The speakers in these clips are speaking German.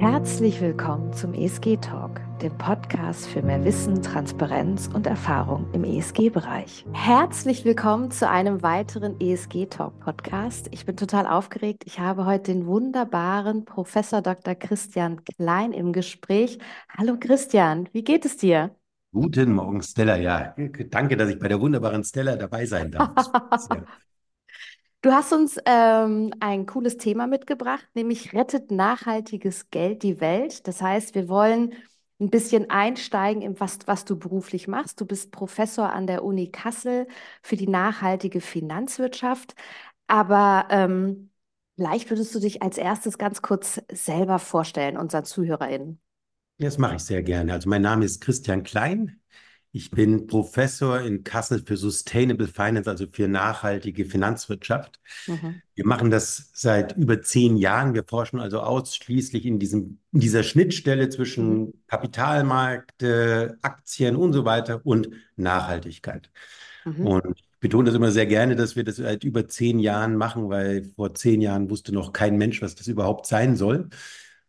Herzlich willkommen zum ESG Talk, dem Podcast für mehr Wissen, Transparenz und Erfahrung im ESG-Bereich. Herzlich willkommen zu einem weiteren ESG Talk Podcast. Ich bin total aufgeregt. Ich habe heute den wunderbaren Professor Dr. Christian Klein im Gespräch. Hallo Christian, wie geht es dir? Guten Morgen, Stella. Ja, danke, dass ich bei der wunderbaren Stella dabei sein darf. Du hast uns ähm, ein cooles Thema mitgebracht, nämlich rettet nachhaltiges Geld die Welt. Das heißt, wir wollen ein bisschen einsteigen in was, was du beruflich machst. Du bist Professor an der Uni Kassel für die nachhaltige Finanzwirtschaft. Aber ähm, vielleicht würdest du dich als erstes ganz kurz selber vorstellen, unseren ZuhörerInnen. Das mache ich sehr gerne. Also mein Name ist Christian Klein. Ich bin Professor in Kassel für Sustainable Finance, also für nachhaltige Finanzwirtschaft. Mhm. Wir machen das seit über zehn Jahren. Wir forschen also ausschließlich in, diesem, in dieser Schnittstelle zwischen mhm. Kapitalmärkte, Aktien und so weiter und Nachhaltigkeit. Mhm. Und ich betone das immer sehr gerne, dass wir das seit über zehn Jahren machen, weil vor zehn Jahren wusste noch kein Mensch, was das überhaupt sein soll.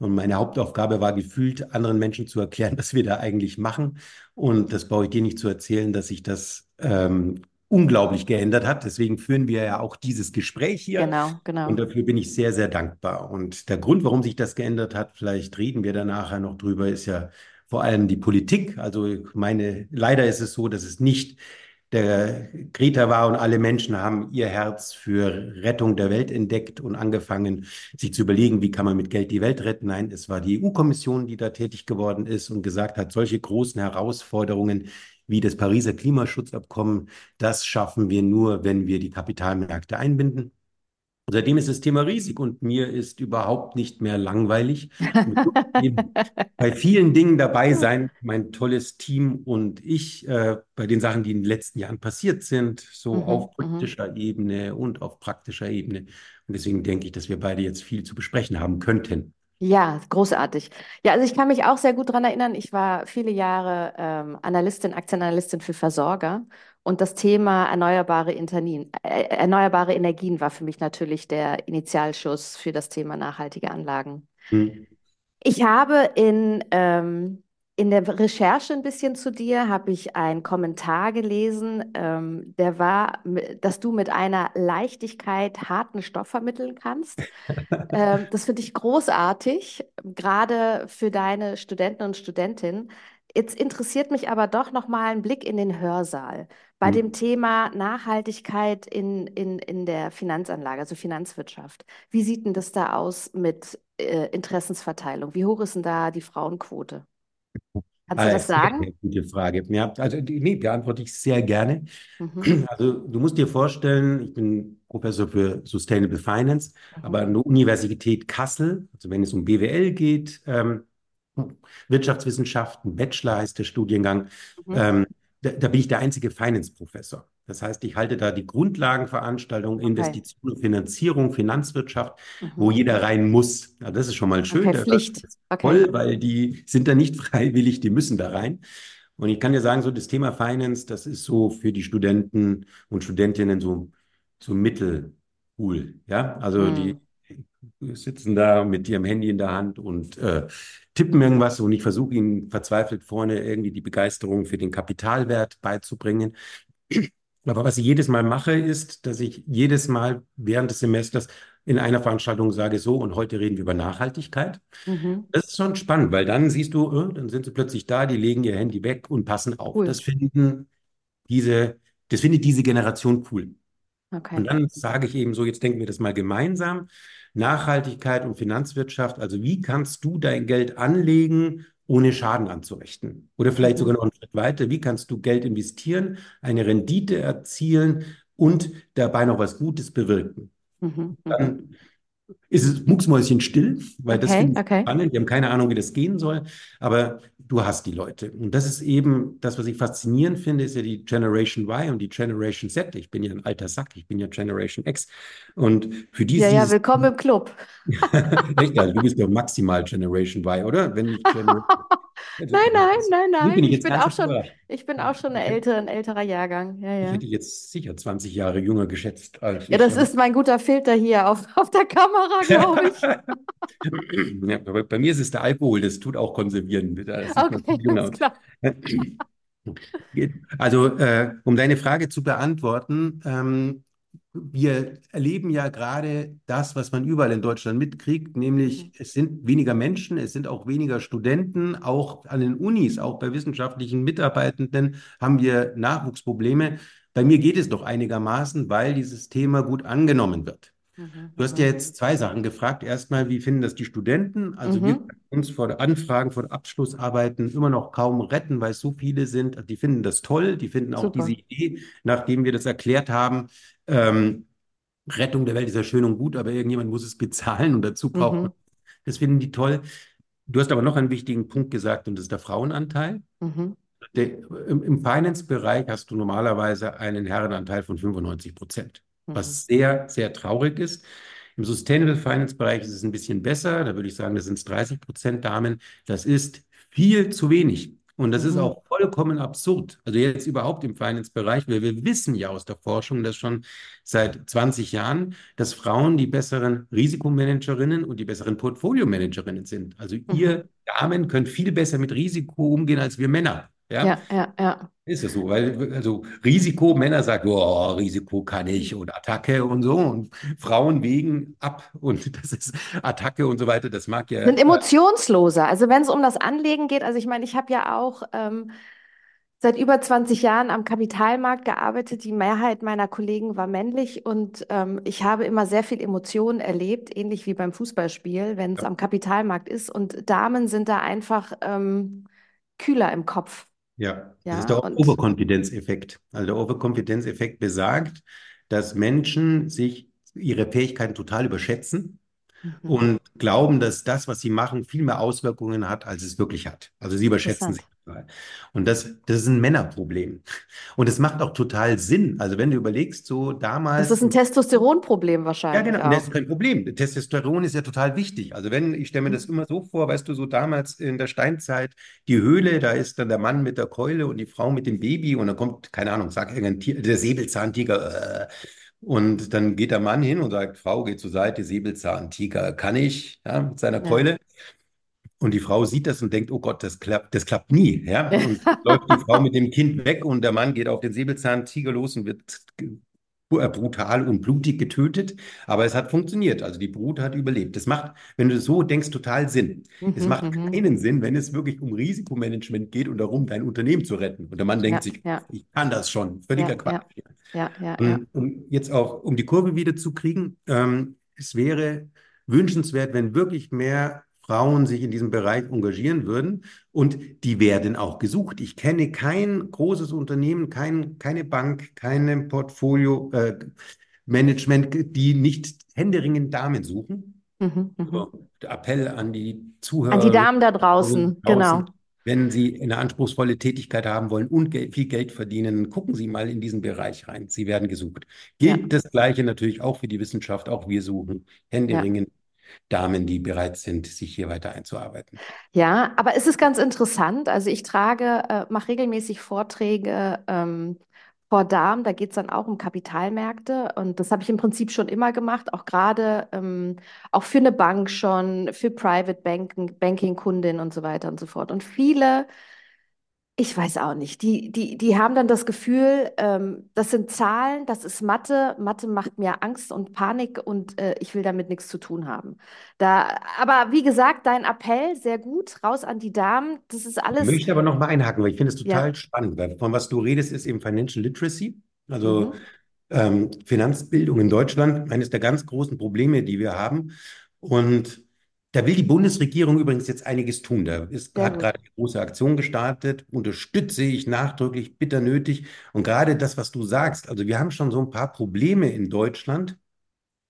Und meine Hauptaufgabe war gefühlt, anderen Menschen zu erklären, was wir da eigentlich machen. Und das brauche ich dir nicht zu erzählen, dass sich das ähm, unglaublich geändert hat. Deswegen führen wir ja auch dieses Gespräch hier. Genau, genau. Und dafür bin ich sehr, sehr dankbar. Und der Grund, warum sich das geändert hat, vielleicht reden wir da nachher noch drüber, ist ja vor allem die Politik. Also meine, leider ist es so, dass es nicht der Greta war und alle Menschen haben ihr Herz für Rettung der Welt entdeckt und angefangen, sich zu überlegen, wie kann man mit Geld die Welt retten. Nein, es war die EU-Kommission, die da tätig geworden ist und gesagt hat, solche großen Herausforderungen wie das Pariser Klimaschutzabkommen, das schaffen wir nur, wenn wir die Kapitalmärkte einbinden. Seitdem ist das Thema riesig und mir ist überhaupt nicht mehr langweilig. bei vielen Dingen dabei sein, mein tolles Team und ich, äh, bei den Sachen, die in den letzten Jahren passiert sind, so mhm, auf mhm. politischer Ebene und auf praktischer Ebene. Und deswegen denke ich, dass wir beide jetzt viel zu besprechen haben könnten. Ja, großartig. Ja, also ich kann mich auch sehr gut daran erinnern, ich war viele Jahre ähm, Analystin, Aktienanalystin für Versorger und das Thema erneuerbare, Internin, äh, erneuerbare Energien war für mich natürlich der Initialschuss für das Thema nachhaltige Anlagen. Hm. Ich habe in ähm, in der Recherche ein bisschen zu dir habe ich einen Kommentar gelesen, ähm, der war, dass du mit einer Leichtigkeit harten Stoff vermitteln kannst. ähm, das finde ich großartig, gerade für deine Studenten und Studentinnen. Jetzt interessiert mich aber doch noch mal ein Blick in den Hörsaal bei hm. dem Thema Nachhaltigkeit in, in, in der Finanzanlage, also Finanzwirtschaft. Wie sieht denn das da aus mit äh, Interessensverteilung? Wie hoch ist denn da die Frauenquote? Kannst du ah, das sagen? Eine gute Frage. Ja, also nee, beantworte ich sehr gerne. Mhm. Also du musst dir vorstellen, ich bin Professor für Sustainable Finance, mhm. aber an der Universität Kassel, also wenn es um BWL geht, ähm, Wirtschaftswissenschaften, Bachelor heißt der Studiengang, mhm. ähm, da, da, bin ich der einzige Finance-Professor. Das heißt, ich halte da die Grundlagenveranstaltung, okay. Investition, Finanzierung, Finanzwirtschaft, mhm. wo jeder rein muss. Ja, das ist schon mal schön. Okay, Pflicht. Okay. Toll, weil die sind da nicht freiwillig, die müssen da rein. Und ich kann dir sagen, so das Thema Finance, das ist so für die Studenten und Studentinnen so, so mittelcool. Ja, also mhm. die sitzen da mit ihrem Handy in der Hand und äh, tippen irgendwas und ich versuche ihnen verzweifelt vorne irgendwie die Begeisterung für den Kapitalwert beizubringen. Aber was ich jedes Mal mache, ist, dass ich jedes Mal während des Semesters in einer Veranstaltung sage, so, und heute reden wir über Nachhaltigkeit. Mhm. Das ist schon spannend, weil dann siehst du, äh, dann sind sie plötzlich da, die legen ihr Handy weg und passen auf. Cool. Das finden diese, das findet diese Generation cool. Okay. Und dann sage ich eben so, jetzt denken wir das mal gemeinsam. Nachhaltigkeit und Finanzwirtschaft, also wie kannst du dein Geld anlegen, ohne Schaden anzurichten? Oder vielleicht sogar noch einen Schritt weiter, wie kannst du Geld investieren, eine Rendite erzielen und dabei noch was Gutes bewirken? Mhm. Dann ist es mucksmäuschen still, weil okay, das finde ich okay. spannend. Wir haben keine Ahnung, wie das gehen soll, aber du hast die Leute. Und das ist eben das, was ich faszinierend finde, ist ja die Generation Y und die Generation Z. Ich bin ja ein alter Sack, ich bin ja Generation X. Und für die Ja, ja, willkommen im Club. Echt, also du bist ja maximal Generation Y, oder? Wenn nicht Also, Nein, nein, nein, Hier nein. bin ich Ich bin auch schon, überrascht. ich bin auch schon eine ältere, ein älterer Jahrgang. Ja, Ich ja. hätte jetzt sicher 20 Jahre jünger geschätzt als Ja, ich. das ist mein guter Filter hier auf, auf der Kamera, glaube ich. Ja, bei, bei mir ist es der Alkohol, das tut auch konservieren. Okay. Also, äh, um deine Frage zu beantworten, ähm, wir erleben ja gerade das, was man überall in Deutschland mitkriegt, nämlich Mhm. es sind weniger Menschen, es sind auch weniger Studenten, auch an den Unis, auch bei wissenschaftlichen Mitarbeitenden haben wir Nachwuchsprobleme. Bei mir geht es doch einigermaßen, weil dieses Thema gut angenommen wird. Mhm, Du hast ja jetzt zwei Sachen gefragt. Erstmal, wie finden das die Studenten? Also wir Mhm. können uns vor Anfragen, vor Abschlussarbeiten immer noch kaum retten, weil es so viele sind. Die finden das toll, die finden auch diese Super. Idee, nachdem wir das erklärt haben, ähm, Rettung der Welt ist ja schön und gut, aber irgendjemand muss es bezahlen und dazu braucht man. Mhm. Das finden die toll. Du hast aber noch einen wichtigen Punkt gesagt und das ist der Frauenanteil. Mhm. Der, im, Im Finance-Bereich hast du normalerweise einen Herrenanteil von 95 Prozent. Was sehr, sehr traurig ist. Im Sustainable Finance-Bereich ist es ein bisschen besser. Da würde ich sagen, das sind 30 Prozent Damen. Das ist viel zu wenig. Und das ist Mhm. auch vollkommen absurd. Also jetzt überhaupt im Finance-Bereich, weil wir wissen ja aus der Forschung, dass schon seit 20 Jahren, dass Frauen die besseren Risikomanagerinnen und die besseren Portfolio-Managerinnen sind. Also Mhm. ihr Damen könnt viel besser mit Risiko umgehen als wir Männer. Ja, Ja, ja, ja. ist es so, weil also Risiko, Männer sagen, oh, Risiko kann ich und Attacke und so und Frauen wägen ab und das ist Attacke und so weiter, das mag ja Sind emotionsloser. Also wenn es um das Anlegen geht, also ich meine, ich habe ja auch ähm, seit über 20 Jahren am Kapitalmarkt gearbeitet. Die Mehrheit meiner Kollegen war männlich und ähm, ich habe immer sehr viel Emotionen erlebt, ähnlich wie beim Fußballspiel, wenn es ja, am Kapitalmarkt ist. Und Damen sind da einfach ähm, kühler im Kopf. Ja, das ist Ja, der Overkonfidenzeffekt. Also der Overkonfidenzeffekt besagt, dass Menschen sich ihre Fähigkeiten total überschätzen mhm. und glauben, dass das, was sie machen, viel mehr Auswirkungen hat, als es wirklich hat. Also sie überschätzen sich. Und das, das ist ein Männerproblem. Und es macht auch total Sinn. Also wenn du überlegst, so Das damals, ist ein Testosteronproblem ja wahrscheinlich genau, und das auch. ist kein Problem. Testosteron ist ja total wichtig. Also wenn, ich stelle mir das Mhm. immer so vor, weißt du, so damals in der Steinzeit, die Höhle, da ist dann der Mann mit der Keule und die Frau mit dem Baby und dann kommt, keine Ahnung, sag irgendein Tier, der Säbelzahntiger, äh, und dann geht der Mann hin und sagt, Frau, geh zur Seite, Säbelzahntiger, kann ich, ja, mit seiner Ja. Keule. Und die Frau sieht das und denkt, oh Gott, das klappt, das klappt nie, ja. Und läuft die Frau mit dem Kind weg und der Mann geht auf den Säbelzahntiger los und wird brutal und blutig getötet. Aber es hat funktioniert. Also die Brut hat überlebt. Das macht, wenn du so denkst, total Sinn. Es Mhm, macht mhm. keinen Sinn, wenn es wirklich um Risikomanagement geht und darum, dein Unternehmen zu retten. Und der Mann denkt Ja, sich, ja, ich kann das schon. Völliger ja, Quatsch. ja, ja, ja, ja. Und um jetzt auch, um die Kurve wieder zu kriegen, ähm, es wäre wünschenswert, wenn wirklich mehr Frauen sich in diesem Bereich engagieren würden und die werden auch gesucht. Ich kenne kein großes Unternehmen, kein, keine Bank, keine Portfolio, äh, Management, die nicht händeringend Damen suchen. Mhm, mhm. Der Appell an die An die Damen da draußen, draußen, genau. wenn Sie eine anspruchsvolle Tätigkeit haben wollen und Geld, viel Geld verdienen, gucken Sie mal in diesen Bereich rein. Sie werden gesucht. Ja, Gilt das Gleiche natürlich auch für die Wissenschaft. Auch wir suchen ja. Damen, die bereit sind, sich hier weiter einzuarbeiten. Ja, aber es ist ganz interessant. Also ich trage, äh, mache regelmäßig Vorträge ähm, vor Damen. Da geht es dann auch um Kapitalmärkte. Und das habe ich im Prinzip schon immer gemacht, auch gerade ähm, auch für eine Bank schon, für Private Banking, Banking-Kundinnen und so weiter und so fort. Und viele Ich weiß auch nicht. Die, die, die haben dann das Gefühl, ähm, das sind Zahlen, das ist Mathe. Mathe macht mir Angst und Panik und äh, ich will damit nichts zu tun haben. Da, aber wie gesagt, dein Appell, sehr gut, raus an die Damen. Das ist Ich alles, möchte aber noch mal einhaken, weil ich finde es ja. total spannend, weil von was du redest, ist eben Financial Literacy, also Mhm. ähm, Finanzbildung in Deutschland, eines der ganz großen Probleme, die wir haben. Und da will die Bundesregierung übrigens jetzt einiges tun. Da ist, hat gerade eine große Aktion gestartet, unterstütze ich nachdrücklich, bitter nötig. Und gerade das, was du sagst, also wir haben schon so ein paar Probleme in Deutschland.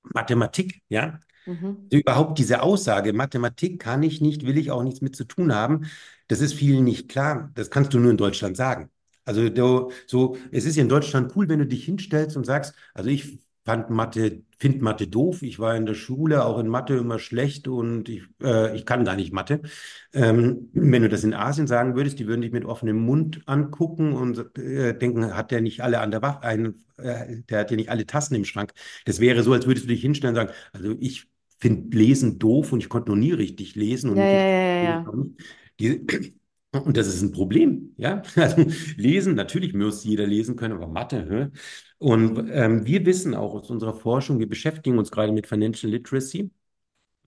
Mathematik, ja. Mhm. Also Überhaupt diese Aussage, Mathematik kann ich nicht, will ich auch nichts mit zu tun haben, das ist vielen nicht klar. Das kannst du nur in Deutschland sagen. Also du, so, es ist ja in Deutschland cool, wenn du dich hinstellst und sagst, also ich fand Mathe, finde Mathe doof. Ich war in der Schule auch in Mathe immer schlecht und ich, äh, ich kann gar nicht Mathe. Ähm, wenn du das in Asien sagen würdest, die würden dich mit offenem Mund angucken und äh, denken, hat der nicht alle an der Waffe, ein, äh, der hat ja nicht alle Tassen im Schrank. Das wäre so, als würdest du dich hinstellen und sagen, also ich finde Lesen doof und ich konnte noch nie richtig lesen und ja, ja, ja. ja. die, und das ist ein Problem, ja. Also lesen, natürlich muss jeder lesen können, aber Mathe, hä? Und ähm, wir wissen auch aus unserer Forschung, wir beschäftigen uns gerade mit Financial Literacy,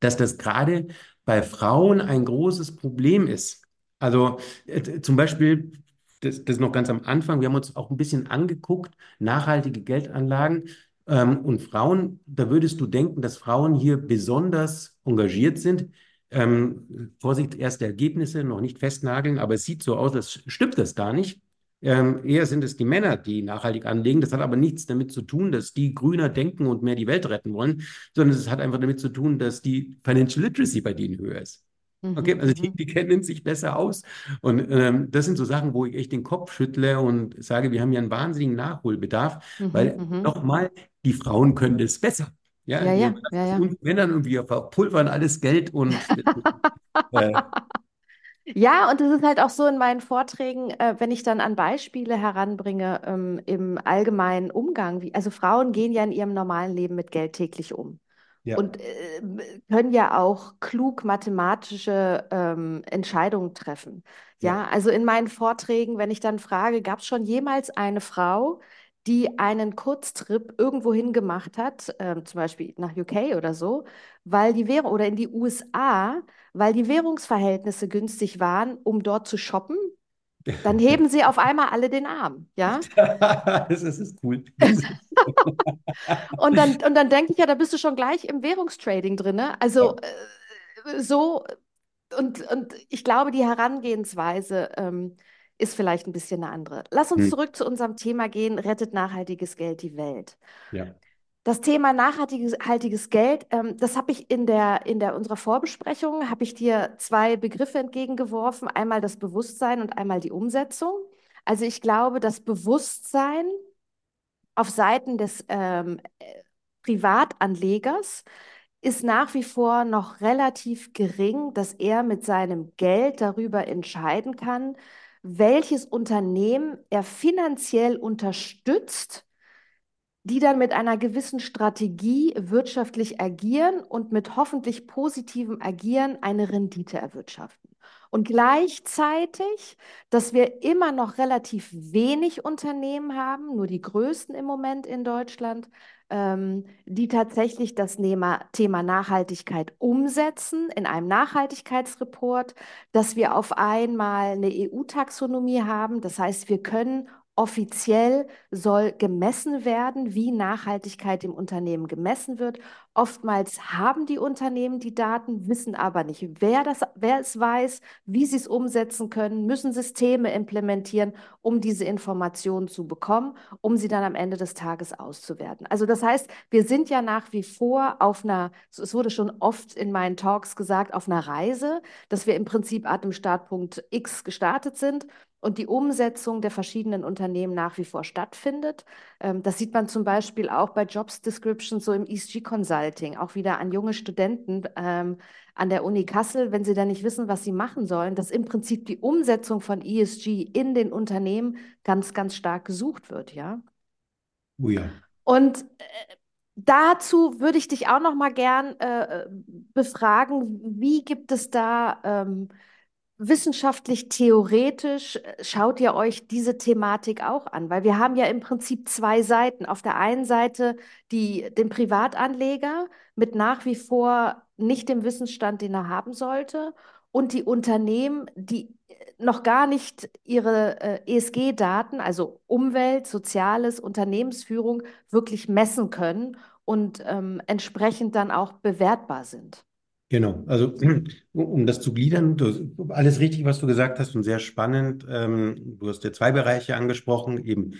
dass das gerade bei Frauen ein großes Problem ist. Also äh, zum Beispiel, das, das noch ganz am Anfang, wir haben uns auch ein bisschen angeguckt, nachhaltige Geldanlagen. Ähm, und Frauen, da würdest du denken, dass Frauen hier besonders engagiert sind. Ähm, Vorsicht, erste Ergebnisse, noch nicht festnageln, aber es sieht so aus, als stimmt das gar nicht. Ähm, eher sind es die Männer, die nachhaltig anlegen. Das hat aber nichts damit zu tun, dass die grüner denken und mehr die Welt retten wollen, sondern es hat einfach damit zu tun, dass die Financial Literacy bei denen höher ist. Okay, Mhm, also die, mhm, die kennen sich besser aus. Und ähm, das sind so Sachen, wo ich echt den Kopf schüttle und sage, wir haben hier einen wahnsinnigen Nachholbedarf, mhm, weil mhm. nochmal, die Frauen können das besser. Ja, Ja, ja, ja, ja. Männern und wir verpulvern alles Geld und äh, Ja, und es ist halt auch so in meinen Vorträgen, äh, wenn ich dann an Beispiele heranbringe, ähm, im allgemeinen Umgang, wie, also Frauen gehen ja in ihrem normalen Leben mit Geld täglich um ja, und äh, können ja auch klug mathematische ähm, Entscheidungen treffen. ja. Ja, also in meinen Vorträgen, wenn ich dann frage, gab es schon jemals eine Frau, die einen Kurztrip irgendwohin gemacht hat, ähm, zum Beispiel nach UK oder so, weil die Währung oder in die USA, weil die Währungsverhältnisse günstig waren, um dort zu shoppen, dann heben sie auf einmal alle den Arm, ja? Das ist, das ist cool. Und dann, und dann denke ich ja, da bist du schon gleich im Währungstrading drin, ne? ja. Also äh, so, und, und ich glaube, die Herangehensweise ähm, ist vielleicht ein bisschen eine andere. Lass uns Hm, zurück zu unserem Thema gehen, rettet nachhaltiges Geld die Welt. ja. Das Thema nachhaltiges haltiges Geld, ähm, das habe ich in der, in der unserer Vorbesprechung, habe ich dir zwei Begriffe entgegengeworfen, einmal das Bewusstsein und einmal die Umsetzung. Also ich glaube, das Bewusstsein auf Seiten des ähm, äh, Privatanlegers ist nach wie vor noch relativ gering, dass er mit seinem Geld darüber entscheiden kann, welches Unternehmen er finanziell unterstützt die dann mit einer gewissen Strategie wirtschaftlich agieren und mit hoffentlich positivem Agieren eine Rendite erwirtschaften. Und gleichzeitig, dass wir immer noch relativ wenig Unternehmen haben, nur die größten im Moment in Deutschland, ähm, die tatsächlich das Thema, Thema Nachhaltigkeit umsetzen in einem Nachhaltigkeitsreport, dass wir auf einmal eine EU-Taxonomie haben. Das heißt, wir können offiziell soll gemessen werden, wie Nachhaltigkeit im Unternehmen gemessen wird. Oftmals haben die Unternehmen die Daten, wissen aber nicht, wer das, wer es weiß, wie sie es umsetzen können, müssen Systeme implementieren, um diese Informationen zu bekommen, um sie dann am Ende des Tages auszuwerten. Also das heißt, wir sind ja nach wie vor auf einer, es wurde schon oft in meinen Talks gesagt, auf einer Reise, dass wir im Prinzip ab dem Startpunkt X gestartet sind und die Umsetzung der verschiedenen Unternehmen nach wie vor stattfindet. Ähm, das sieht man zum Beispiel auch bei Jobs Descriptions, so im ESG Consulting, auch wieder an junge Studenten ähm, an der Uni Kassel, wenn sie dann nicht wissen, was sie machen sollen, dass im Prinzip die Umsetzung von ESG in den Unternehmen ganz, ganz stark gesucht wird, ja. Oh ja. Und äh, dazu würde ich dich auch noch mal gern äh, befragen, wie gibt es da ähm, wissenschaftlich, theoretisch äh, schaut ihr euch diese Thematik auch an, weil wir haben ja im Prinzip zwei Seiten. Auf der einen Seite die, den Privatanleger mit nach wie vor nicht dem Wissensstand, den er haben sollte, und die Unternehmen, die äh, noch gar nicht ihre äh, ESG-Daten, also Umwelt, Soziales, Unternehmensführung, wirklich messen können und ähm, entsprechend dann auch bewertbar sind. Genau, also um das zu gliedern, du, alles richtig, was du gesagt hast und sehr spannend. Ähm, du hast ja zwei Bereiche angesprochen, eben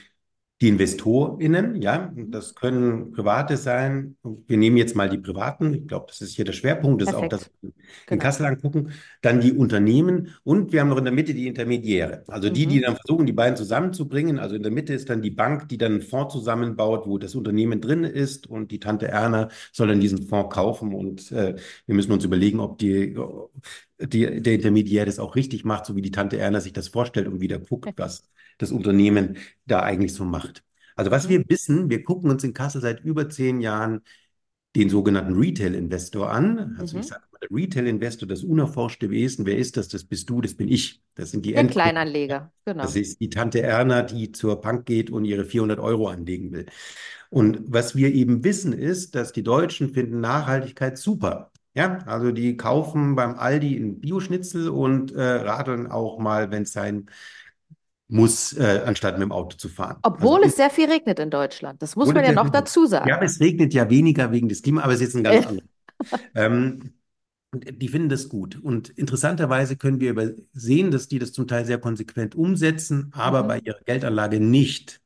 die InvestorInnen, ja, Mhm. das können Private sein. Wir nehmen jetzt mal die Privaten. Ich glaube, das ist hier der Schwerpunkt, das ist auch das in genau. Kassel angucken. Dann die Unternehmen und wir haben noch in der Mitte die Intermediäre. Also die, die Mhm. dann versuchen, die beiden zusammenzubringen. Also in der Mitte ist dann die Bank, die dann einen Fonds zusammenbaut, wo das Unternehmen drin ist und die Tante Erna soll dann diesen Fonds kaufen und äh, wir müssen uns überlegen, ob die, die, der Intermediär das auch richtig macht, so wie die Tante Erna sich das vorstellt und wieder guckt, was das Unternehmen da eigentlich so macht. Also was Mhm. wir wissen, wir gucken uns in Kassel seit über zehn Jahren den sogenannten Retail-Investor an. Also ich Mhm. sage mal, der Retail-Investor, das unerforschte Wesen, wer ist das? Das bist du, das bin ich. Das sind die Der Endkunden. Kleinanleger, Das genau. ist die Tante Erna, die zur Bank geht und ihre 400 Euro anlegen will. Und was wir eben wissen ist, dass die Deutschen finden Nachhaltigkeit super. Ja, also die kaufen beim Aldi einen Bioschnitzel und äh, radeln auch mal, wenn es sein muss, äh, anstatt mit dem Auto zu fahren. Also Obwohl es sehr viel regnet in Deutschland. Das muss man ja noch dazu Ja, sagen. es regnet ja weniger wegen des Klimas, aber es ist jetzt ein ganz Äh, anderes. Ähm, und die finden das gut. Und interessanterweise können wir übersehen, dass die das zum Teil sehr konsequent umsetzen, aber bei Mhm. ihrer Geldanlage nicht.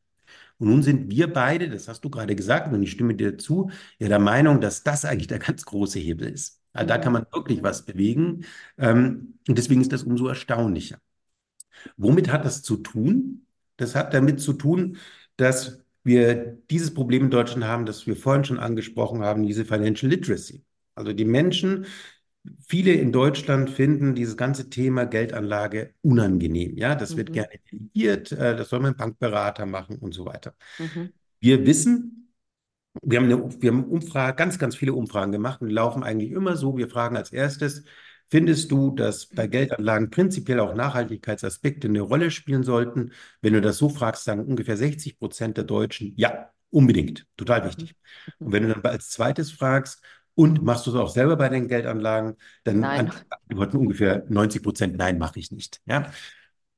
Und nun sind wir beide, das hast du gerade gesagt, und ich stimme dir zu, ja der Meinung, dass das eigentlich der ganz große Hebel ist. Also da kann Mhm. man wirklich was bewegen. Ähm, und deswegen ist das umso erstaunlicher. Womit hat das zu tun? Das hat damit zu tun, dass wir dieses Problem in Deutschland haben, das wir vorhin schon angesprochen haben, diese Financial Literacy. Also die Menschen, viele in Deutschland finden dieses ganze Thema Geldanlage unangenehm. Ja, das wird Mhm. gerne delegiert, äh, das soll man Bankberater machen und so weiter. Mhm. Wir wissen, wir haben, eine, wir haben Umfrage, ganz, ganz viele Umfragen gemacht und laufen eigentlich immer so. Wir fragen als erstes, findest du, dass bei Geldanlagen prinzipiell auch Nachhaltigkeitsaspekte eine Rolle spielen sollten? Wenn du das so fragst, sagen ungefähr 60 Prozent der Deutschen, ja, unbedingt, total wichtig. Und Mhm. wenn du dann als zweites fragst, und machst du es auch selber bei den Geldanlagen, dann Nein. antworten ungefähr 90 Prozent, nein, mache ich nicht. Ja?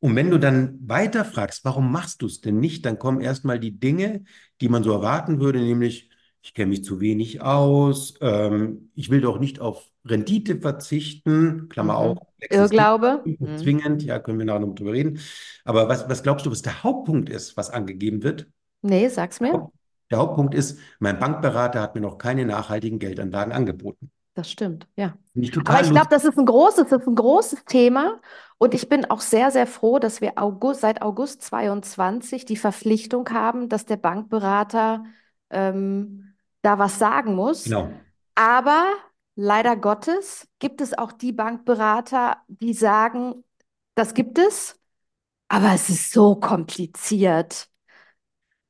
Und wenn du dann weiter fragst, warum machst du es denn nicht, dann kommen erstmal die Dinge, die man so erwarten würde, nämlich, ich kenne mich zu wenig aus, ähm, ich will doch nicht auf Rendite verzichten, Klammer auf, Mhm. existiert Irrglaube? Mhm. zwingend, ja, können wir nachher noch drüber reden. Aber was, was glaubst du, was der Hauptpunkt ist, was angegeben wird? Nee, sag's mir. Der Hauptpunkt ist, mein Bankberater hat mir noch keine nachhaltigen Geldanlagen angeboten. Das stimmt, ja. Ich Aber ich glaube, das ist ein großes, das ist ein großes Thema. Und ich bin auch sehr, sehr froh, dass wir August, seit August 22 die Verpflichtung haben, dass der Bankberater ähm, da was sagen muss. Genau. Aber leider Gottes gibt es auch die Bankberater, die sagen, das gibt es, aber es ist so kompliziert.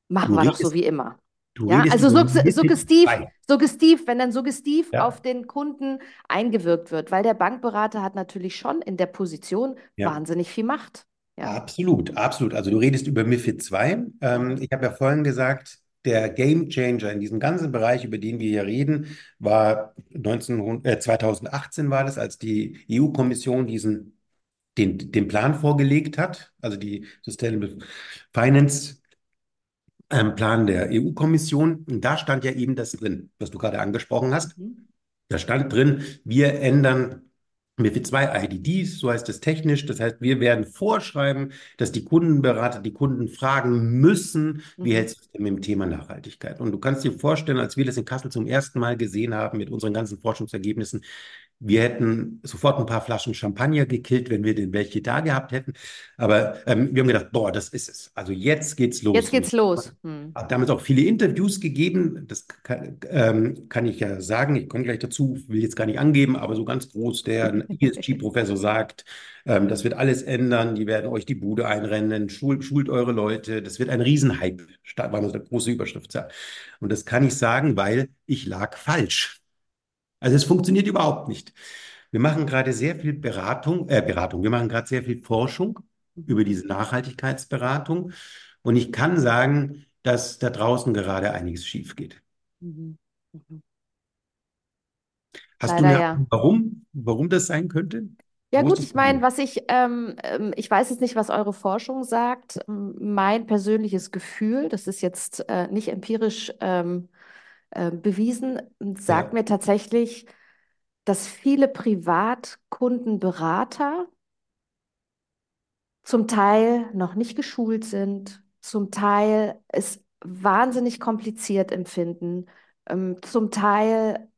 Machen wir doch so wie immer. Du Ja, also MiFID suggestiv, suggestiv, wenn dann suggestiv auf Ja, den Kunden eingewirkt wird, weil der Bankberater hat natürlich schon in der Position ja. wahnsinnig viel Macht. Ja. Absolut, absolut. Also du redest über MiFID II. Ähm, ich habe ja vorhin gesagt, der Game Changer in diesem ganzen Bereich, über den wir hier reden, war 1900, äh, 2018 war das, als die EU-Kommission diesen den, den Plan vorgelegt hat, also die Sustainable Finance ähm, Plan der EU-Kommission. Und da stand ja eben das drin, was du gerade angesprochen hast. Mhm. Da stand drin, wir ändern MiFID II IDDs, so heißt es technisch. Das heißt, wir werden vorschreiben, dass die Kundenberater die Kunden fragen müssen, wie Mhm. hältst du es denn mit dem Thema Nachhaltigkeit? Und du kannst dir vorstellen, als wir das in Kassel zum ersten Mal gesehen haben mit unseren ganzen Forschungsergebnissen, wir hätten sofort ein paar Flaschen Champagner gekillt, wenn wir denn welche da gehabt hätten. Aber ähm, wir haben gedacht, boah, das ist es. Also jetzt geht's los. Jetzt geht's los. Mhm. habe damals auch viele Interviews gegeben. Das kann, ähm, kann ich ja sagen. Ich komme gleich dazu, will jetzt gar nicht angeben, aber so ganz groß, der ESG-Professor sagt, ähm, das wird alles ändern. Die werden euch die Bude einrennen, schult, schult eure Leute. Das wird ein Riesenhype, war eine große Überschrift. Und das kann ich sagen, weil ich lag falsch. Also es funktioniert überhaupt nicht. Wir machen gerade sehr viel Beratung, äh, Beratung, wir machen gerade sehr viel Forschung über diese Nachhaltigkeitsberatung. Und ich kann sagen, dass da draußen gerade einiges schief geht. Mhm. Mhm. Hast du Leider eine ja. Warum, warum das sein könnte? Ja Wo gut, ich meine, was ich, ähm, ähm, ich weiß jetzt nicht, was eure Forschung sagt. Mein persönliches Gefühl, das ist jetzt äh, nicht empirisch ähm, äh, bewiesen, sagt Ja, mir tatsächlich, dass viele Privatkundenberater zum Teil noch nicht geschult sind, zum Teil es wahnsinnig kompliziert empfinden, ähm, zum Teil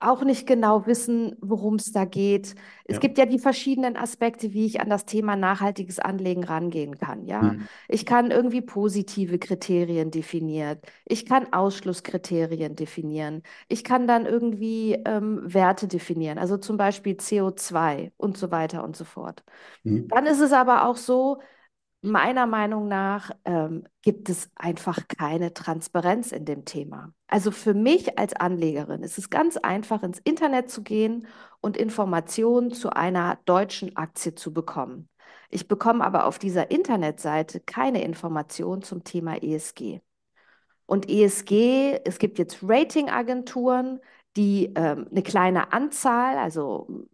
auch nicht genau wissen, worum es da geht. Es Ja. gibt ja die verschiedenen Aspekte, wie ich an das Thema nachhaltiges Anlegen rangehen kann. Ja, Hm. ich kann irgendwie positive Kriterien definieren. Ich kann Ausschlusskriterien definieren. Ich kann dann irgendwie ähm, Werte definieren, also zum Beispiel CO2 und so weiter und so fort. Hm. Dann ist es aber auch so, Meiner Meinung nach ähm, gibt es einfach keine Transparenz in dem Thema. Also für mich als Anlegerin ist es ganz einfach, ins Internet zu gehen und Informationen zu einer deutschen Aktie zu bekommen. Ich bekomme aber auf dieser Internetseite keine Informationen zum Thema ESG. Und ESG, es gibt jetzt Ratingagenturen, die ähm, eine kleine Anzahl, also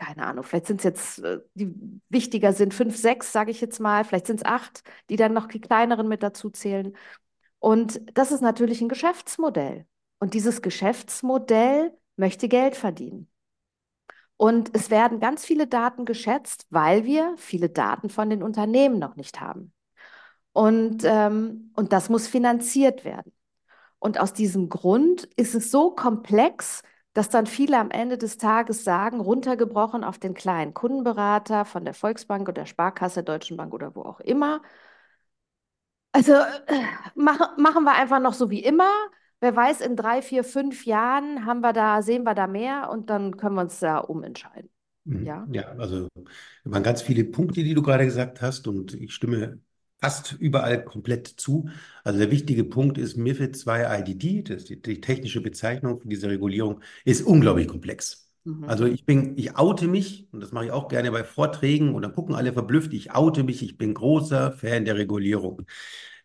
keine Ahnung, vielleicht sind es jetzt, äh, die wichtiger sind fünf, sechs, sage ich jetzt mal, vielleicht sind es acht, die dann noch die kleineren mit dazu zählen. Und das ist natürlich ein Geschäftsmodell. Und dieses Geschäftsmodell möchte Geld verdienen. Und es werden ganz viele Daten geschätzt, weil wir viele Daten von den Unternehmen noch nicht haben. Und, ähm, und das muss finanziert werden. Und aus diesem Grund ist es so komplex, dass dann viele am Ende des Tages sagen, runtergebrochen auf den kleinen Kundenberater von der Volksbank oder Sparkasse, Deutschen Bank oder wo auch immer. Also äh, mach, machen wir einfach noch so wie immer. Wer weiß, in drei, vier, fünf Jahren haben wir da, sehen wir da mehr und dann können wir uns da umentscheiden. Mhm. Ja. Ja, also es waren ganz viele Punkte, die du gerade gesagt hast und ich stimme fast überall komplett zu. Also der wichtige Punkt ist MiFID II IDD, das ist die, die technische Bezeichnung für diese Regulierung, ist unglaublich komplex. Mhm. Also ich bin, ich oute mich, und das mache ich auch gerne bei Vorträgen, und dann gucken alle verblüfft, ich oute mich, ich bin großer Fan der Regulierung.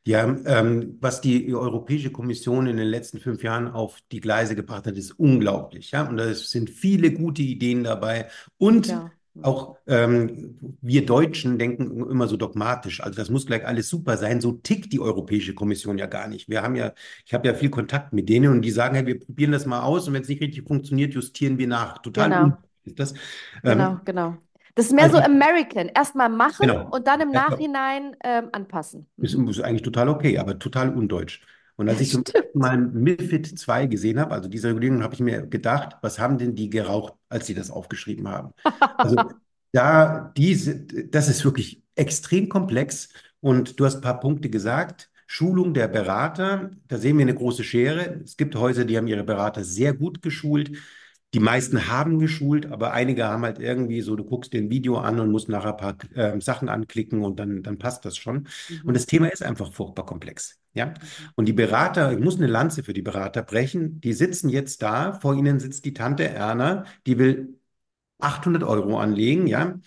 Ja, ähm, was die Europäische Kommission in den letzten fünf Jahren auf die Gleise gebracht hat, ist unglaublich. Ja, und da sind viele gute Ideen dabei. Und Ja. Auch ähm, wir Deutschen denken immer so dogmatisch. Also das muss gleich alles super sein. So tickt die Europäische Kommission ja gar nicht. Wir haben ja, ich habe ja viel Kontakt mit denen und die sagen, hey, wir probieren das mal aus und wenn es nicht richtig funktioniert, justieren wir nach. Total Genau. ist das. Genau, Ähm, genau. Das ist mehr so also, American. Erstmal machen genau. und dann im Nachhinein ähm, anpassen. Ist, ist eigentlich total okay, aber total undeutsch. Und als ich zum ersten Mal MiFID II gesehen habe, also diese Regulierung, habe ich mir gedacht, was haben denn die geraucht, als sie das aufgeschrieben haben? Also da, diese, das ist wirklich extrem komplex. Und du hast ein paar Punkte gesagt. Schulung der Berater, da sehen wir eine große Schere. Es gibt Häuser, die haben ihre Berater sehr gut geschult. Die meisten haben geschult, aber einige haben halt irgendwie so, du guckst dir ein Video an und musst nachher ein paar ähm, Sachen anklicken und dann, dann passt das schon. Und Mhm. das Thema ist einfach furchtbar komplex. Ja? Mhm. Und die Berater, ich muss eine Lanze für die Berater brechen, die sitzen jetzt da, vor ihnen sitzt die Tante Erna, die will 800 Euro anlegen, ja.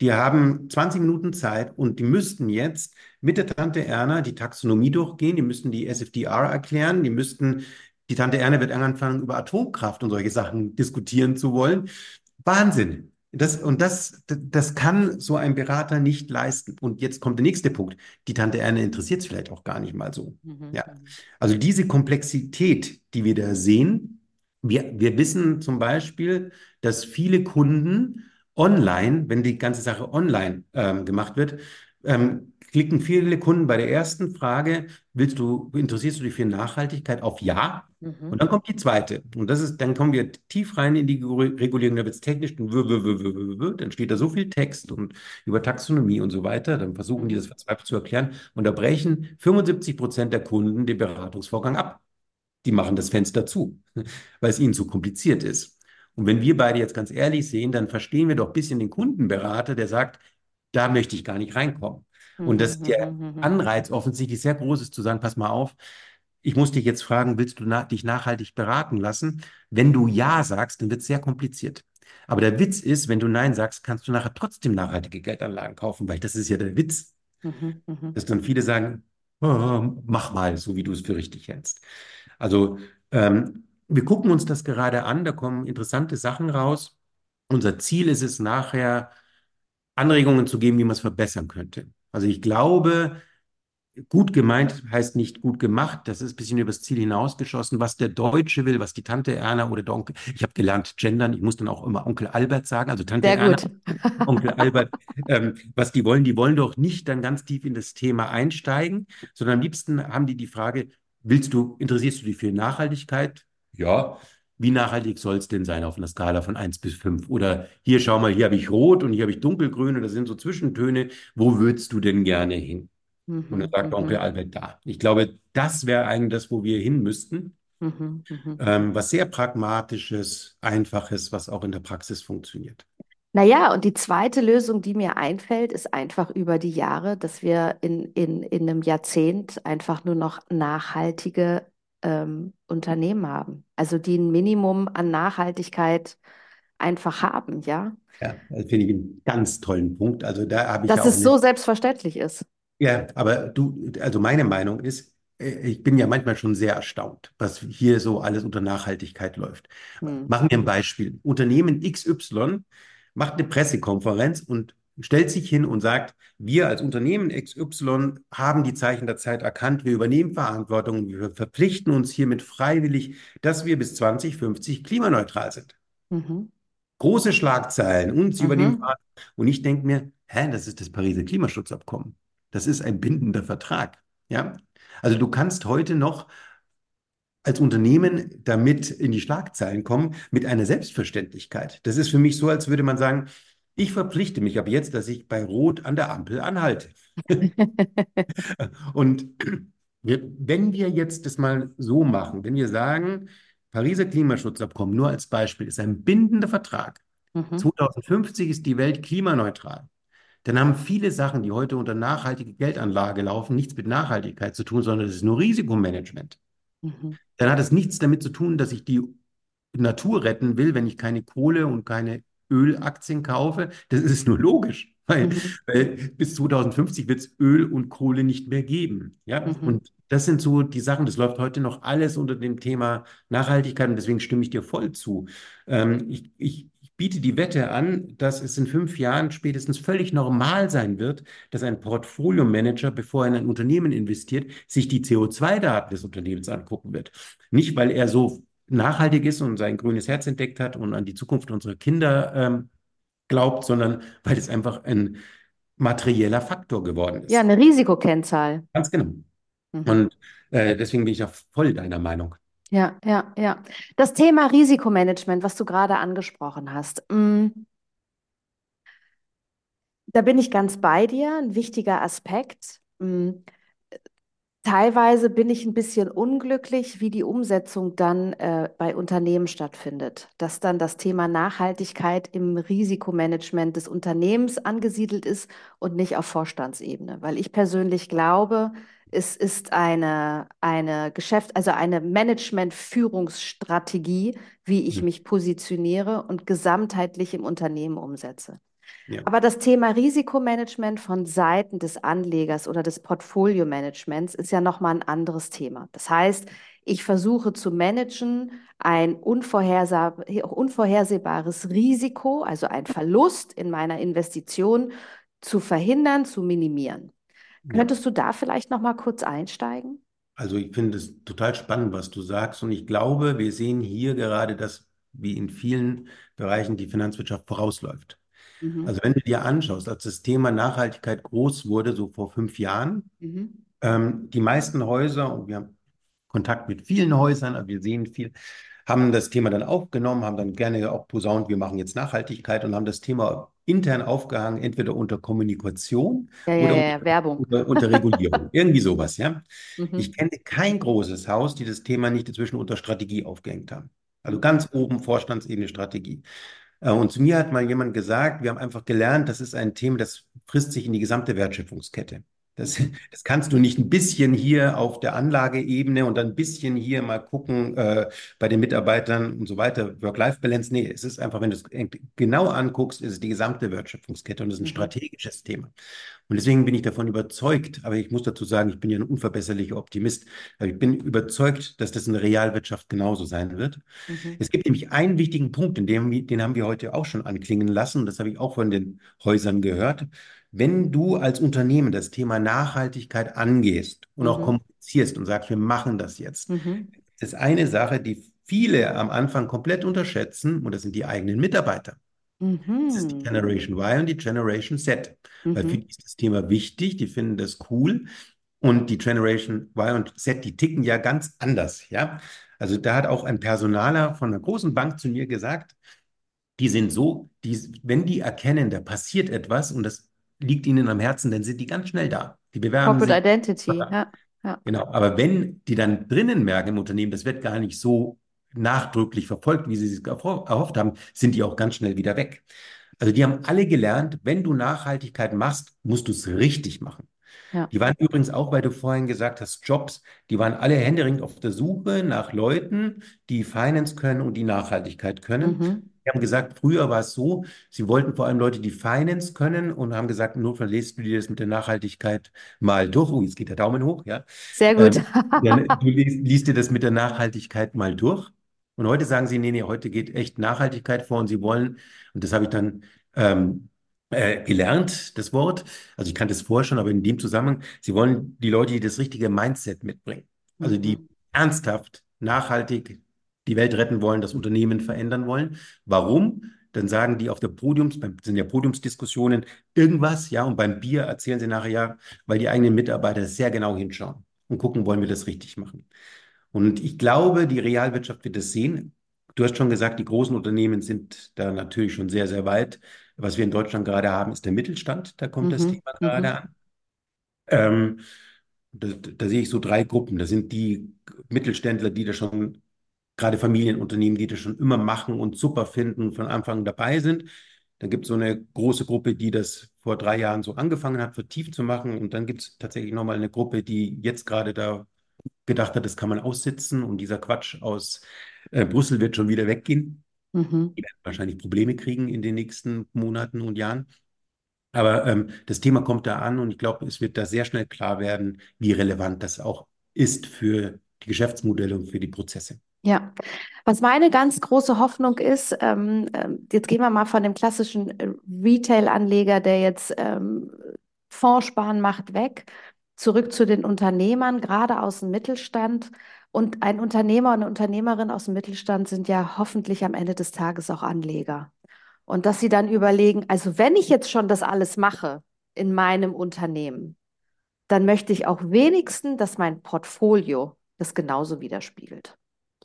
Die haben 20 Minuten Zeit und die müssten jetzt mit der Tante Erna die Taxonomie durchgehen, die müssten die SFDR erklären, die müssten, die Tante Erna wird anfangen, über Atomkraft und solche Sachen diskutieren zu wollen. Wahnsinn. Das, und das, das kann so ein Berater nicht leisten. Und jetzt kommt der nächste Punkt. Die Tante Erna interessiert es vielleicht auch gar nicht mal so. Mhm. Ja. Also diese Komplexität, die wir da sehen, wir, wir wissen zum Beispiel, dass viele Kunden online, wenn die ganze Sache online ähm, gemacht wird, ähm, klicken viele Kunden bei der ersten Frage, willst du, interessierst du dich für Nachhaltigkeit auf Ja? Mhm. Und dann kommt die zweite. Und das ist, dann kommen wir tief rein in die Regulierung, da wird es technisch, dann steht da so viel Text und über Taxonomie und so weiter. Dann versuchen die das Mhm. verzweifelt zu erklären. Und da brechen 75 Prozent der Kunden den Beratungsvorgang ab. Die machen das Fenster zu, weil es ihnen zu kompliziert ist. Und wenn wir beide jetzt ganz ehrlich sehen, dann verstehen wir doch ein bisschen den Kundenberater, der sagt, da möchte ich gar nicht reinkommen. Und dass der Mhm. Mhm. Anreiz offensichtlich sehr groß ist, zu sagen, pass mal auf, ich muss dich jetzt fragen, willst du na dich nachhaltig beraten lassen? Wenn du Ja sagst, dann wird es sehr kompliziert. Aber der Witz ist, wenn du Nein sagst, kannst du nachher trotzdem nachhaltige Geldanlagen kaufen, weil das ist ja der Witz, Mhm. Mhm. dass dann viele sagen, oh, mach mal, so wie du es für richtig hältst. Also ähm, wir gucken uns das gerade an, da kommen interessante Sachen raus. Unser Ziel ist es nachher, Anregungen zu geben, wie man es verbessern könnte. Also ich glaube, gut gemeint heißt nicht gut gemacht. Das ist ein bisschen übers Ziel hinausgeschossen. Was der Deutsche will, was die Tante Erna oder der Onkel, ich habe gelernt, gendern, ich muss dann auch immer Onkel Albert sagen, also Tante Sehr Erna, gut. Onkel Albert, ähm, was die wollen, die wollen doch nicht dann ganz tief in das Thema einsteigen, sondern am liebsten haben die die Frage, willst du, interessierst du dich für Nachhaltigkeit? Ja. Wie nachhaltig soll es denn sein auf einer Skala von 1 bis 5? Oder hier, schau mal, hier habe ich Rot und hier habe ich Dunkelgrün und das sind so Zwischentöne. Wo würdest du denn gerne hin? Und dann Mhm, sagt Onkel mhm, Albert da. Ich glaube, das wäre eigentlich das, wo wir hin müssten. mhm, mhm. Ähm, was sehr pragmatisches, einfaches, was auch in der Praxis funktioniert. Naja, und die zweite Lösung, die mir einfällt, ist einfach über die Jahre, dass wir in, in, in einem Jahrzehnt einfach nur noch nachhaltige ähm, Unternehmen haben. Also die ein Minimum an Nachhaltigkeit einfach haben, ja. Ja, das finde ich einen ganz tollen Punkt. Also da habe ich ja Dass auch es so selbstverständlich ist. Ja, aber du, also meine Meinung ist, äh, ich bin ja manchmal schon sehr erstaunt, was hier so alles unter Nachhaltigkeit läuft. Hm. Machen wir ein Beispiel. Unternehmen XY macht eine Pressekonferenz und stellt sich hin und sagt, wir als Unternehmen XY haben die Zeichen der Zeit erkannt, wir übernehmen Verantwortung, wir verpflichten uns hiermit freiwillig, dass wir bis 2050 klimaneutral sind. Mhm. Große Schlagzeilen und sie übernehmen Mhm. Verantwortung. Und ich denke mir, hä, das ist das Pariser Klimaschutzabkommen. Das ist ein bindender Vertrag. Ja? Also du kannst heute noch als Unternehmen damit in die Schlagzeilen kommen mit einer Selbstverständlichkeit. Das ist für mich so, als würde man sagen, ich verpflichte mich ab jetzt, dass ich bei Rot an der Ampel anhalte. Und wenn wir jetzt das mal so machen, wenn wir sagen, Pariser Klimaschutzabkommen nur als Beispiel ist ein bindender Vertrag. Mhm. 2050 ist die Welt klimaneutral. Dann haben viele Sachen, die heute unter nachhaltige Geldanlage laufen, nichts mit Nachhaltigkeit zu tun, sondern es ist nur Risikomanagement. Mhm. Dann hat es nichts damit zu tun, dass ich die Natur retten will, wenn ich keine Kohle und keine Ölaktien kaufe. Das ist nur logisch, weil, Mhm. weil bis 2050 wird es Öl und Kohle nicht mehr geben. Ja? Mhm. Und das sind so die Sachen, das läuft heute noch alles unter dem Thema Nachhaltigkeit und deswegen stimme ich dir voll zu. Ähm, ich, ich, ich biete die Wette an, dass es in fünf Jahren spätestens völlig normal sein wird, dass ein Portfolio-Manager, bevor er in ein Unternehmen investiert, sich die CO2-Daten des Unternehmens angucken wird. Nicht, weil er so nachhaltig ist und sein grünes Herz entdeckt hat und an die Zukunft unserer Kinder ähm, glaubt, sondern weil es einfach ein materieller Faktor geworden Ja, ist. eine Risikokennzahl. Ganz genau. Mhm. Und äh, deswegen bin ich auch voll deiner Meinung. Ja, ja, ja. Das Thema Risikomanagement, was du gerade angesprochen hast, mm, da bin ich ganz bei dir. Ein wichtiger Aspekt. Mm, Teilweise bin ich ein bisschen unglücklich, wie die Umsetzung dann äh, bei Unternehmen stattfindet. Dass dann das Thema Nachhaltigkeit im Risikomanagement des Unternehmens angesiedelt ist und nicht auf Vorstandsebene. Weil ich persönlich glaube, es ist eine, eine Geschäft, also eine Management-Führungsstrategie, wie ich Hm. mich positioniere und gesamtheitlich im Unternehmen umsetze. Ja. Aber das Thema Risikomanagement von Seiten des Anlegers oder des Portfolio-Managements ist ja nochmal ein anderes Thema. Das heißt, ich versuche zu managen ein unvorherseh unvorhersehbares Risiko, also ein Verlust in meiner Investition zu verhindern, zu minimieren. Ja. Könntest du da vielleicht nochmal kurz einsteigen? Also ich finde es total spannend, was du sagst. Und ich glaube, wir sehen hier gerade, dass wie in vielen Bereichen die Finanzwirtschaft vorausläuft. Mhm. Also wenn du dir anschaust, als das Thema Nachhaltigkeit groß wurde, so vor fünf Jahren, Mhm. ähm, die meisten Häuser, und wir haben Kontakt mit vielen Häusern, aber wir sehen viel, haben das Thema dann aufgenommen, haben dann gerne auch posaunt, wir machen jetzt Nachhaltigkeit und haben das Thema intern aufgehangen, entweder unter Kommunikation Ja, oder ja, ja, unter, Werbung. unter, unter Regulierung. Irgendwie sowas, ja. Mhm. Ich kenne kein großes Haus, die das Thema nicht inzwischen unter Strategie aufgehängt haben. Also ganz oben Vorstandsebene Strategie. Äh, Und zu mir hat mal jemand gesagt, wir haben einfach gelernt, das ist ein Thema, das frisst sich in die gesamte Wertschöpfungskette. Das, Mhm. das kannst du nicht ein bisschen hier auf der Anlageebene und dann ein bisschen hier mal gucken äh, bei den Mitarbeitern und so weiter. Work-Life-Balance, nee, es ist einfach, wenn du es genau anguckst, ist es die gesamte Wertschöpfungskette und das ist ein Mhm. strategisches Thema. Und deswegen bin ich davon überzeugt, aber ich muss dazu sagen, ich bin ja ein unverbesserlicher Optimist, aber ich bin überzeugt, dass das in der Realwirtschaft genauso sein wird. Mhm. Es gibt nämlich einen wichtigen Punkt, in dem, den haben wir heute auch schon anklingen lassen, und das habe ich auch von den Häusern gehört. wenn du als Unternehmen das Thema Nachhaltigkeit angehst und auch Mhm. kommunizierst und sagst, wir machen das jetzt, Mhm. ist eine Sache, die viele am Anfang komplett unterschätzen, und das sind die eigenen Mitarbeiter. Das ist die Mhm. Generation Y und die Generation Z. Weil für Mhm. die ist das Thema wichtig, die finden das cool. Und die Generation Y und Z, die ticken ja ganz anders, ja. Also da hat auch ein Personaler von einer großen Bank zu mir gesagt, die sind so, die, wenn die erkennen, da passiert etwas und das liegt ihnen am Herzen, dann sind die ganz schnell da. Die bewerben Corporate sich. Identity, ja. Ja. Genau, aber wenn die dann drinnen merken im Unternehmen, das wird gar nicht so nachdrücklich verfolgt, wie sie es erho- erhofft haben, sind die auch ganz schnell wieder weg. Also die haben alle gelernt, wenn du Nachhaltigkeit machst, musst du es richtig machen. Ja. Die waren übrigens auch, weil du vorhin gesagt hast, Jobs, die waren alle händeringend auf der Suche nach Leuten, die Finance können und die Nachhaltigkeit können. Mhm. Die haben gesagt, früher war es so, sie wollten vor allem Leute, die Finance können und haben gesagt, nur verlest du dir das mit der Nachhaltigkeit mal durch. Oh, jetzt geht der Daumen hoch, ja. Sehr gut. Ähm, du liest, liest dir das mit der Nachhaltigkeit mal durch. Und heute sagen sie, nee, nee, heute geht echt Nachhaltigkeit vor und sie wollen, und das habe ich dann ähm, äh, gelernt, das Wort. Also ich kannte es vorher schon, aber in dem Zusammenhang, sie wollen die Leute, die das richtige Mindset mitbringen. Also die Mhm. ernsthaft, nachhaltig die Welt retten wollen, das Unternehmen verändern wollen. Warum? Dann sagen die auf der Podiums, beim, sind ja Podiumsdiskussionen, irgendwas, ja, und beim Bier erzählen sie nachher ja, weil die eigenen Mitarbeiter sehr genau hinschauen und gucken, wollen wir das richtig machen. Und ich glaube, die Realwirtschaft wird das sehen. Du hast schon gesagt, die großen Unternehmen sind da natürlich schon sehr, sehr weit. Was wir in Deutschland gerade haben, ist der Mittelstand. Da kommt das Mhm. Thema gerade Mhm. an. Ähm, da, da sehe ich so drei Gruppen. Da sind die Mittelständler, die da schon, gerade Familienunternehmen, die das schon immer machen und super finden, von Anfang an dabei sind. Dann gibt es so eine große Gruppe, die das vor drei Jahren so angefangen hat, vertieft zu machen. Und dann gibt es tatsächlich nochmal eine Gruppe, die jetzt gerade da gedacht hat, das kann man aussitzen und dieser Quatsch aus äh, Brüssel wird schon wieder weggehen. Mhm. Die werden wahrscheinlich Probleme kriegen in den nächsten Monaten und Jahren. Aber ähm, das Thema kommt da an und ich glaube, es wird da sehr schnell klar werden, wie relevant das auch ist für die Geschäftsmodelle und für die Prozesse. Ja, was meine ganz große Hoffnung ist, ähm, ähm, jetzt gehen wir mal von dem klassischen äh, Retail-Anleger, der jetzt ähm, Fondssparen macht, weg, zurück zu den Unternehmern, gerade aus dem Mittelstand. Und ein Unternehmer und eine Unternehmerin aus dem Mittelstand sind ja hoffentlich am Ende des Tages auch Anleger. Und dass sie dann überlegen, also wenn ich jetzt schon das alles mache in meinem Unternehmen, dann möchte ich auch wenigstens, dass mein Portfolio das genauso widerspiegelt.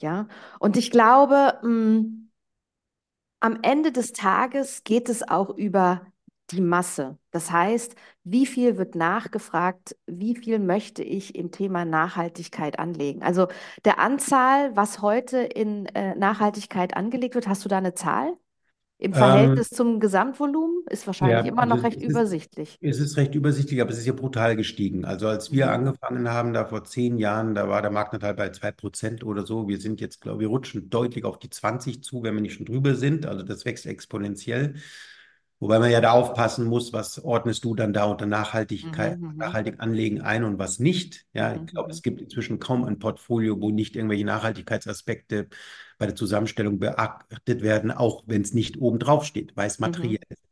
Ja, und ich glaube, mh, am Ende des Tages geht es auch über die Masse. Das heißt, wie viel wird nachgefragt, wie viel möchte ich im Thema Nachhaltigkeit anlegen? Also der Anzahl, was heute in äh, Nachhaltigkeit angelegt wird, hast du da eine Zahl? Im Ähm, Verhältnis zum Gesamtvolumen ist wahrscheinlich ja, immer also noch recht es ist, übersichtlich. es ist recht übersichtlich, aber es ist ja brutal gestiegen. Also als wir Mhm. angefangen haben, da vor zehn Jahren, da war der Marktanteil bei zwei Prozent oder so. Wir sind jetzt, glaube ich, wir rutschen deutlich auf die 20 zu, wenn wir nicht schon drüber sind. Also das wächst exponentiell. Wobei man ja da aufpassen muss, was ordnest du dann da unter Mhm, Nachhaltigkeit, mhm, nachhaltig anlegen ein und was nicht. Ja, ich mhm, glaube, mhm, es gibt inzwischen kaum ein Portfolio, wo nicht irgendwelche Nachhaltigkeitsaspekte bei der Zusammenstellung beachtet werden, auch wenn es nicht oben drauf steht, weil es mhm, materiell ist.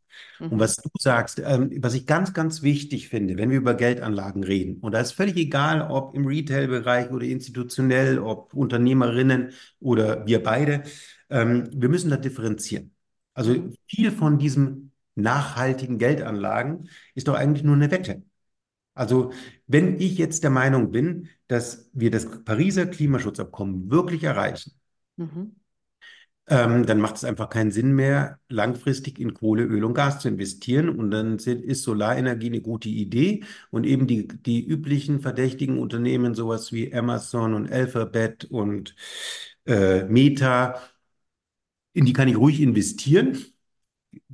Und mhm, was du sagst, ähm, was ich ganz, ganz wichtig finde, wenn wir über Geldanlagen reden, und da ist völlig egal, ob im Retail-Bereich oder institutionell, ob Unternehmerinnen oder wir beide, ähm, wir müssen da differenzieren. Also mhm. viel von diesen nachhaltigen Geldanlagen ist doch eigentlich nur eine Wette. Also wenn ich jetzt der Meinung bin, dass wir das Pariser Klimaschutzabkommen wirklich erreichen, mhm. ähm, dann macht es einfach keinen Sinn mehr, langfristig in Kohle, Öl und Gas zu investieren. Und dann sind, ist Solarenergie eine gute Idee. Und eben die, die üblichen verdächtigen Unternehmen, sowas wie Amazon und Alphabet und äh, Meta, in die kann ich ruhig investieren,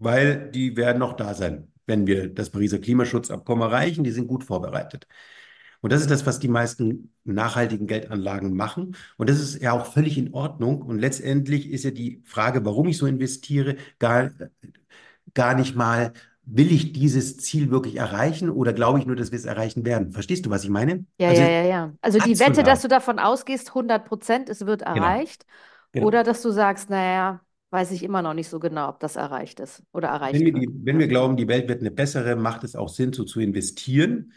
weil die werden noch da sein, wenn wir das Pariser Klimaschutzabkommen erreichen. Die sind gut vorbereitet. Und das ist das, was die meisten nachhaltigen Geldanlagen machen. Und das ist ja auch völlig in Ordnung. Und letztendlich ist ja die Frage, warum ich so investiere, gar, gar nicht mal, will ich dieses Ziel wirklich erreichen oder glaube ich nur, dass wir es erreichen werden? Verstehst du, was ich meine? Ja, Also ja, ja, ja. Also die Wette, dass du davon ausgehst, 100 Prozent, es wird Genau, erreicht. genau. Oder dass du sagst, naja, weiß ich immer noch nicht so genau, ob das erreicht ist oder erreicht Wenn wir, wird. die, wenn wir glauben, die Welt wird eine bessere, macht es auch Sinn, so zu investieren.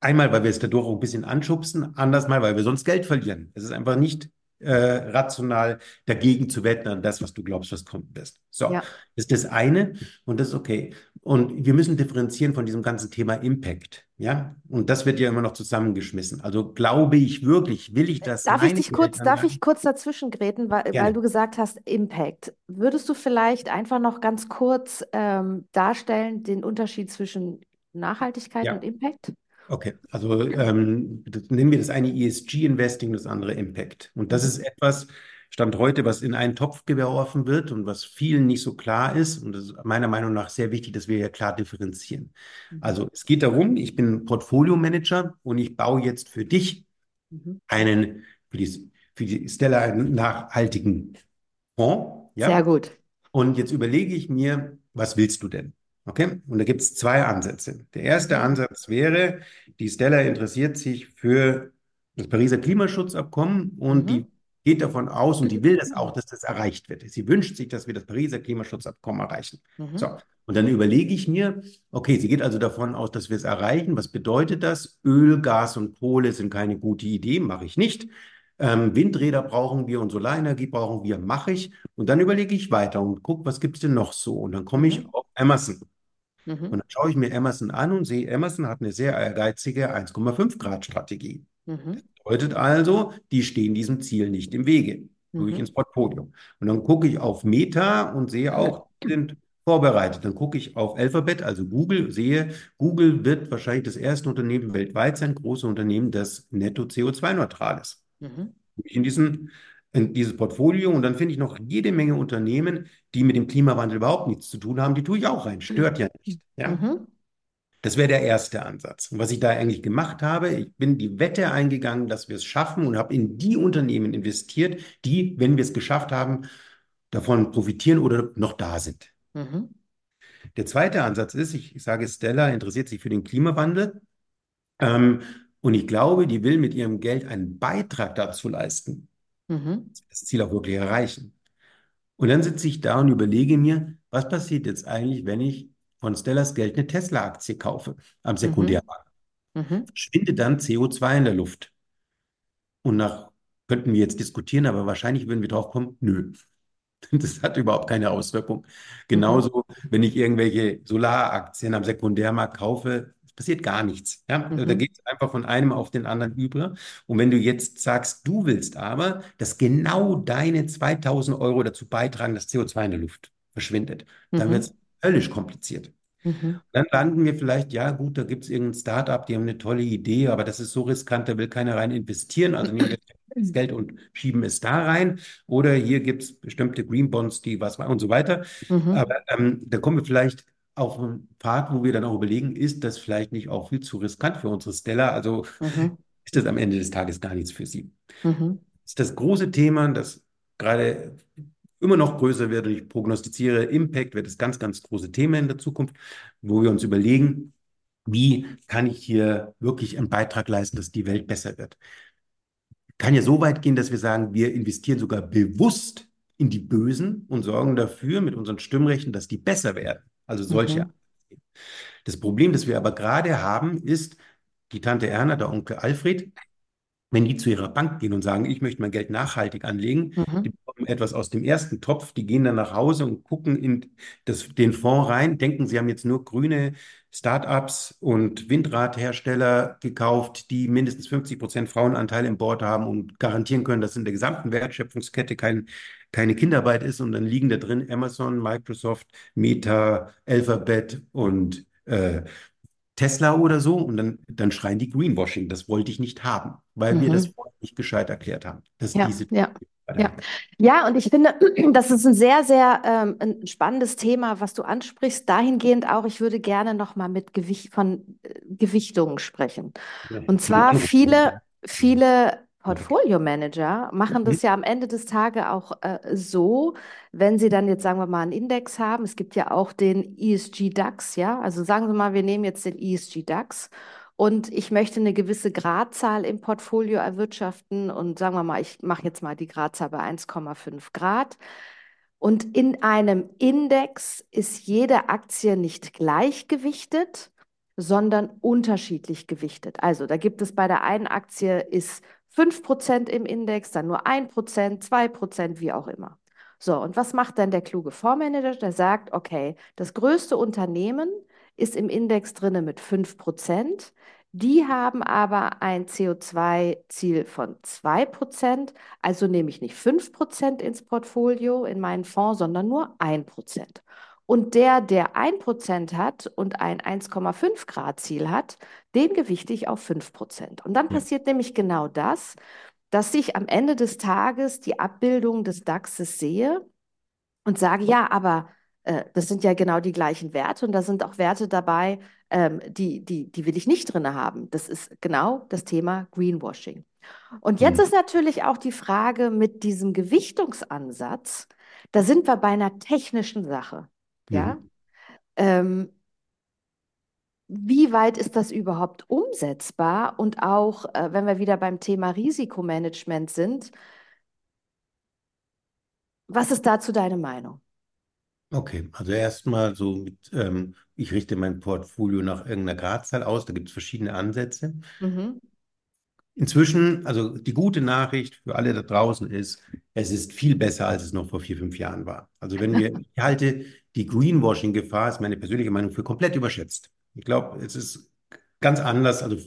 Einmal, weil wir es dadurch auch ein bisschen anschubsen, anders mal, weil wir sonst Geld verlieren. Es ist einfach nicht äh, rational dagegen zu wetten an das, was du glaubst, was kommt best. So, Ja. das ist das eine und das ist okay. Und wir müssen differenzieren von diesem ganzen Thema Impact. Ja, und das wird ja immer noch zusammengeschmissen. Also glaube ich wirklich, will ich das? Darf ich dich kurz, darf ich kurz dazwischen gräten, weil, weil du gesagt hast, Impact. Würdest du vielleicht einfach noch ganz kurz ähm, darstellen, den Unterschied zwischen Nachhaltigkeit Ja. und Impact? Okay, also ähm, nennen wir das eine ESG-Investing, das andere Impact. Und das Mhm. ist etwas, Stand heute, was in einen Topf geworfen wird und was vielen nicht so klar ist. Und das ist meiner Meinung nach sehr wichtig, dass wir hier klar differenzieren. Mhm. Also es geht darum, ich bin Portfolio-Manager und ich baue jetzt für dich Mhm. einen, für die, für die Stella einen nachhaltigen Fonds. Sehr Ja? gut. Und jetzt überlege ich mir, was willst du denn? Okay? Und da gibt es zwei Ansätze. Der erste. Ansatz wäre, die Stella interessiert sich für das Pariser Klimaschutzabkommen und Mhm. die geht davon aus und die will das auch, dass das erreicht wird. Sie wünscht sich, dass wir das Pariser Klimaschutzabkommen erreichen. Mhm. So. Und dann überlege ich mir, okay, sie geht also davon aus, dass wir es erreichen. Was bedeutet das? Öl, Gas und Kohle sind keine gute Idee, mache ich nicht. Ähm, Windräder brauchen wir und Solarenergie brauchen wir, mache ich. Und dann überlege ich weiter und gucke, was gibt es denn noch so? Und dann komme ich Mhm. auf Amazon. Und Mhm. dann schaue ich mir Amazon an und sehe, Amazon hat eine sehr ehrgeizige 1,5 Grad Strategie. Mhm. Bedeutet also, die stehen diesem Ziel nicht im Wege. Mhm. ins Portfolio. Und dann gucke ich auf Meta und sehe auch, die sind vorbereitet. Dann gucke ich auf Alphabet, also Google, sehe, Google wird wahrscheinlich das erste Unternehmen weltweit sein, große Unternehmen, das netto CO2-neutral ist. Mhm. In diesen, in dieses Portfolio und dann finde ich noch jede Menge Unternehmen, die mit dem Klimawandel überhaupt nichts zu tun haben, die tue ich auch rein. Stört ja nicht. Ja? Mhm. Das wäre der erste Ansatz. Und was ich da eigentlich gemacht habe, ich bin die Wette eingegangen, dass wir es schaffen und habe in die Unternehmen investiert, die, wenn wir es geschafft haben, davon profitieren oder noch da sind. Mhm. Der zweite Ansatz ist, ich, ich sage, Stella interessiert sich für den Klimawandel ähm, und ich glaube, die will mit ihrem Geld einen Beitrag dazu leisten, Mhm. das Ziel auch wirklich erreichen. Und dann sitze ich da und überlege mir, was passiert jetzt eigentlich, wenn ich von Stellas Geld eine Tesla-Aktie kaufe am Mhm. Sekundärmarkt? Mhm. Schwindet dann CO2 in der Luft? Und nach könnten wir jetzt diskutieren, aber wahrscheinlich würden wir drauf kommen, nö. Das hat überhaupt keine Auswirkung. Mhm. Genauso, wenn ich irgendwelche Solaraktien am Sekundärmarkt kaufe, passiert gar nichts. Ja? Da Mhm. geht es einfach von einem auf den anderen über. Und wenn du jetzt sagst, du willst aber, dass genau deine 2000 Euro dazu beitragen, dass CO2 in der Luft verschwindet, dann wird Mhm. es höllisch kompliziert. Mhm. Dann landen wir vielleicht, ja gut, da gibt es irgendein Startup, die haben eine tolle Idee, aber das ist so riskant, da will keiner rein investieren. Also nehmen wir das Geld und schieben es da rein. Oder hier gibt es bestimmte Green Bonds, die was und so weiter. Mhm. Aber ähm, da kommen wir vielleicht auf einen Pfad, wo wir dann auch überlegen, ist das vielleicht nicht auch viel zu riskant für unsere Stella? Also Mhm. ist das am Ende des Tages gar nichts für sie. Mhm. Das ist das große Thema, das gerade immer noch größer wird und ich prognostiziere, Impact wird das ganz, ganz große Thema in der Zukunft, wo wir uns überlegen, wie kann ich hier wirklich einen Beitrag leisten, dass die Welt besser wird. Kann ja so weit gehen, dass wir sagen, wir investieren sogar bewusst in die Bösen und sorgen dafür mit unseren Stimmrechten, dass die besser werden. Also solche. Mhm. Das Problem, das wir aber gerade haben, ist, die Tante Erna, der Onkel Alfred, wenn die zu ihrer Bank gehen und sagen, ich möchte mein Geld nachhaltig anlegen, Mhm. die bekommen etwas aus dem ersten Topf, die gehen dann nach Hause und gucken in das, den Fonds rein, denken, sie haben jetzt nur grüne Startups und Windradhersteller gekauft, die mindestens 50 Prozent Frauenanteil im Board haben und garantieren können, dass in der gesamten Wertschöpfungskette kein, keine Kinderarbeit ist. Und dann liegen da drin Amazon, Microsoft, Meta, Alphabet und äh, Tesla oder so und dann, dann schreien die Greenwashing. Das wollte ich nicht haben, weil wir das Mhm. nicht gescheit erklärt haben. Das ist Ja, diese ja. Ja, ja, und ich finde, das ist ein sehr, sehr ähm, ein spannendes Thema, was du ansprichst. Dahingehend auch, ich würde gerne nochmal mit Gewicht von äh, Gewichtungen sprechen. Ja, Und zwar andere viele, Seite. viele Portfolio-Manager machen Mhm. das ja am Ende des Tages auch äh, so, wenn sie dann jetzt, sagen wir mal, einen Index haben. Es gibt ja auch den ESG DAX, ja. Also sagen wir mal, wir nehmen jetzt den ESG DAX und ich möchte eine gewisse Gradzahl im Portfolio erwirtschaften und sagen wir mal, ich mache jetzt mal die Gradzahl bei 1,5 Grad. Und in einem Index ist jede Aktie nicht gleichgewichtet, sondern unterschiedlich gewichtet. Also da gibt es bei der einen Aktie ist 5% im Index, dann nur 1%, 2%, wie auch immer. So, und was macht dann der kluge Fondsmanager? Der sagt, okay, das größte Unternehmen ist im Index drinne mit 5%. Die haben aber ein CO2-Ziel von 2%, also nehme ich nicht 5% ins Portfolio, in meinen Fonds, sondern nur 1%. Und der, der 1% hat und ein 1,5 Grad Ziel hat, den gewichte ich auf 5%. Und dann Hm. passiert nämlich genau das, dass ich am Ende des Tages die Abbildung des DAXes sehe und sage, ja, aber äh, das sind ja genau die gleichen Werte und da sind auch Werte dabei, ähm, die, die, die will ich nicht drin haben. Das ist genau das Thema Greenwashing. Und jetzt Hm. ist natürlich auch die Frage mit diesem Gewichtungsansatz, da sind wir bei einer technischen Sache. Ja? Mhm. Ähm, wie weit ist das überhaupt umsetzbar? Und auch, äh, wenn wir wieder beim Thema Risikomanagement sind, was ist dazu deine Meinung? Okay, also erstmal so mit, ähm, ich richte mein Portfolio nach irgendeiner Gradzahl aus, da gibt es verschiedene Ansätze. Mhm. Inzwischen, also die gute Nachricht für alle da draußen ist, es ist viel besser, als es noch vor vier, fünf Jahren war. Also wenn wir, ich halte die Greenwashing-Gefahr, ist meine persönliche Meinung, für komplett überschätzt. Ich glaube, es ist ganz anders. Also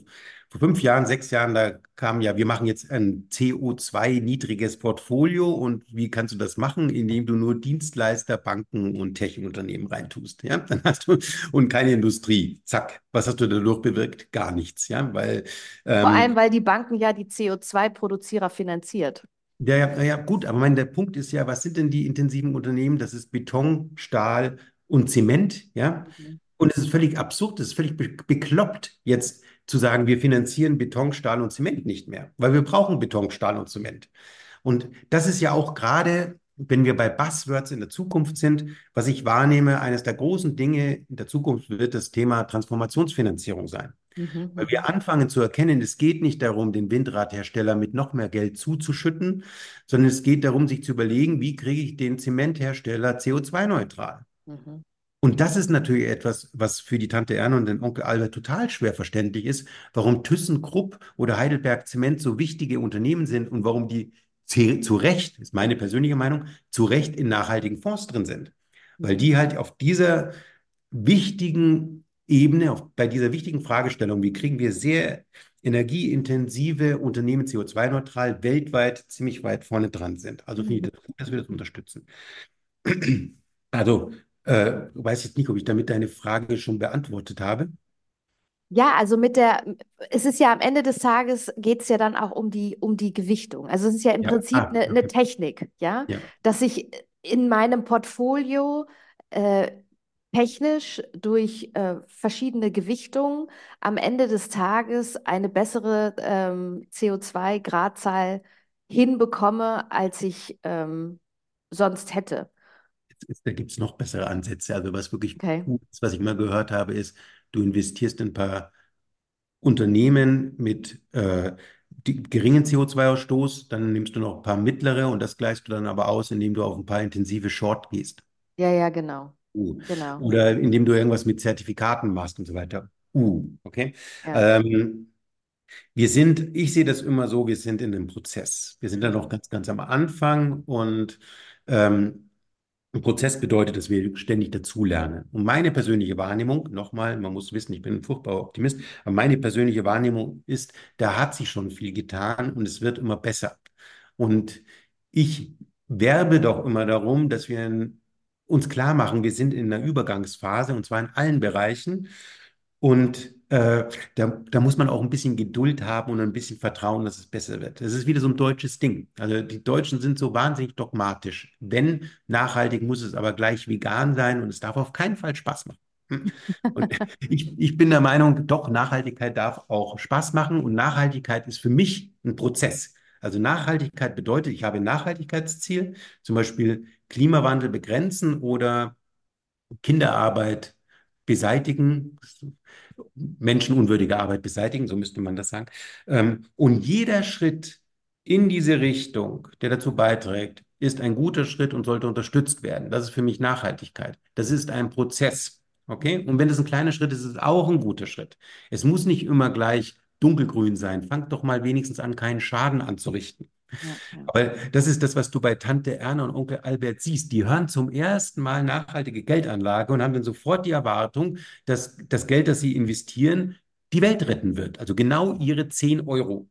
vor fünf Jahren, sechs Jahren, da kam ja, wir machen jetzt ein CO2-niedriges Portfolio und wie kannst du das machen? Indem du nur Dienstleister, Banken und Tech-Unternehmen reintust. Ja, dann hast du und keine Industrie. Zack. Was hast du dadurch bewirkt? Gar nichts. Ja, weil Vor allem, ähm, weil die Banken ja die CO2-Produzierer finanziert. Ja, ja, ja, gut, aber mein, der Punkt ist ja, was sind denn die intensiven Unternehmen? Das ist Beton, Stahl und Zement, ja? Mhm. Und es ist völlig absurd, es ist völlig be bekloppt, jetzt zu sagen, wir finanzieren Beton, Stahl und Zement nicht mehr, weil wir brauchen Beton, Stahl und Zement. Und das ist ja auch gerade, wenn wir bei Buzzwords in der Zukunft sind, was ich wahrnehme, eines der großen Dinge in der Zukunft wird das Thema Transformationsfinanzierung sein. Mhm, Weil wir anfangen zu erkennen, es geht nicht darum, den Windradhersteller mit noch mehr Geld zuzuschütten, sondern es geht darum, sich zu überlegen, wie kriege ich den Zementhersteller CO2-neutral. mhm, Und das ist natürlich etwas, was für die Tante Erna und den Onkel Albert total schwer verständlich ist, warum ThyssenKrupp oder Heidelberg Zement so wichtige Unternehmen sind und warum die zu zu Recht, ist meine persönliche Meinung, zu Recht in nachhaltigen Fonds drin sind. Weil mhm, die halt auf dieser wichtigen Ebene, auf, bei dieser wichtigen Fragestellung, wie kriegen wir sehr energieintensive Unternehmen CO2-neutral weltweit ziemlich weit vorne dran sind. Also finde ich mhm. das gut, dass wir das unterstützen. Also, äh, weiß jetzt nicht, ob ich damit deine Frage schon beantwortet habe. Ja, also mit der, es ist ja am Ende des Tages geht es ja dann auch um die, um die Gewichtung. Also es ist ja im Ja. Prinzip Ah, eine, eine okay. Technik, ja, Ja. dass ich in meinem Portfolio äh, technisch durch äh, verschiedene Gewichtungen am Ende des Tages eine bessere ähm, CO2-Gradzahl hinbekomme, als ich ähm, sonst hätte. Jetzt, jetzt, da gibt es noch bessere Ansätze. Also, was wirklich Okay. gut ist, was ich mal gehört habe, ist, du investierst in ein paar Unternehmen mit äh, die, geringen CO2-Ausstoß, dann nimmst du noch ein paar mittlere und das gleichst du dann aber aus, indem du auf ein paar intensive Short gehst. Ja, ja, genau. Uh. Genau. Oder indem du irgendwas mit Zertifikaten machst und so weiter. Uh, okay. Ja. Ähm, wir sind, ich sehe das immer so, wir sind in einem Prozess. Wir sind da noch ganz, ganz am Anfang und ähm, ein Prozess bedeutet, dass wir ständig dazulernen. Und meine persönliche Wahrnehmung, nochmal, man muss wissen, ich bin ein furchtbarer Optimist, aber meine persönliche Wahrnehmung ist, da hat sich schon viel getan und es wird immer besser. Und ich werbe doch immer darum, dass wir uns klar machen, wir sind in einer Übergangsphase und zwar in allen Bereichen. Und äh, da, da muss man auch ein bisschen Geduld haben und ein bisschen Vertrauen, dass es besser wird. Das ist wieder so ein deutsches Ding. Also die Deutschen sind so wahnsinnig dogmatisch. Wenn nachhaltig, muss es aber gleich vegan sein und es darf auf keinen Fall Spaß machen. Hm. Und ich, ich bin der Meinung, doch, Nachhaltigkeit darf auch Spaß machen und Nachhaltigkeit ist für mich ein Prozess. Also Nachhaltigkeit bedeutet, ich habe ein Nachhaltigkeitsziel, zum Beispiel Klimawandel begrenzen oder Kinderarbeit beseitigen, menschenunwürdige Arbeit beseitigen, so müsste man das sagen. Ähm, und jeder Schritt in diese Richtung, der dazu beiträgt, ist ein guter Schritt und sollte unterstützt werden. Das ist für mich Nachhaltigkeit. Das ist ein Prozess. Okay? Und wenn es ein kleiner Schritt ist, ist es auch ein guter Schritt. Es muss nicht immer gleich dunkelgrün sein. Fangt doch mal wenigstens an, keinen Schaden anzurichten. Ja, ja. Aber das ist das, was du bei Tante Erna und Onkel Albert siehst. Die hören zum ersten Mal nachhaltige Geldanlage und haben dann sofort die Erwartung, dass das Geld, das sie investieren, die Welt retten wird. Also genau ihre 10 Euro.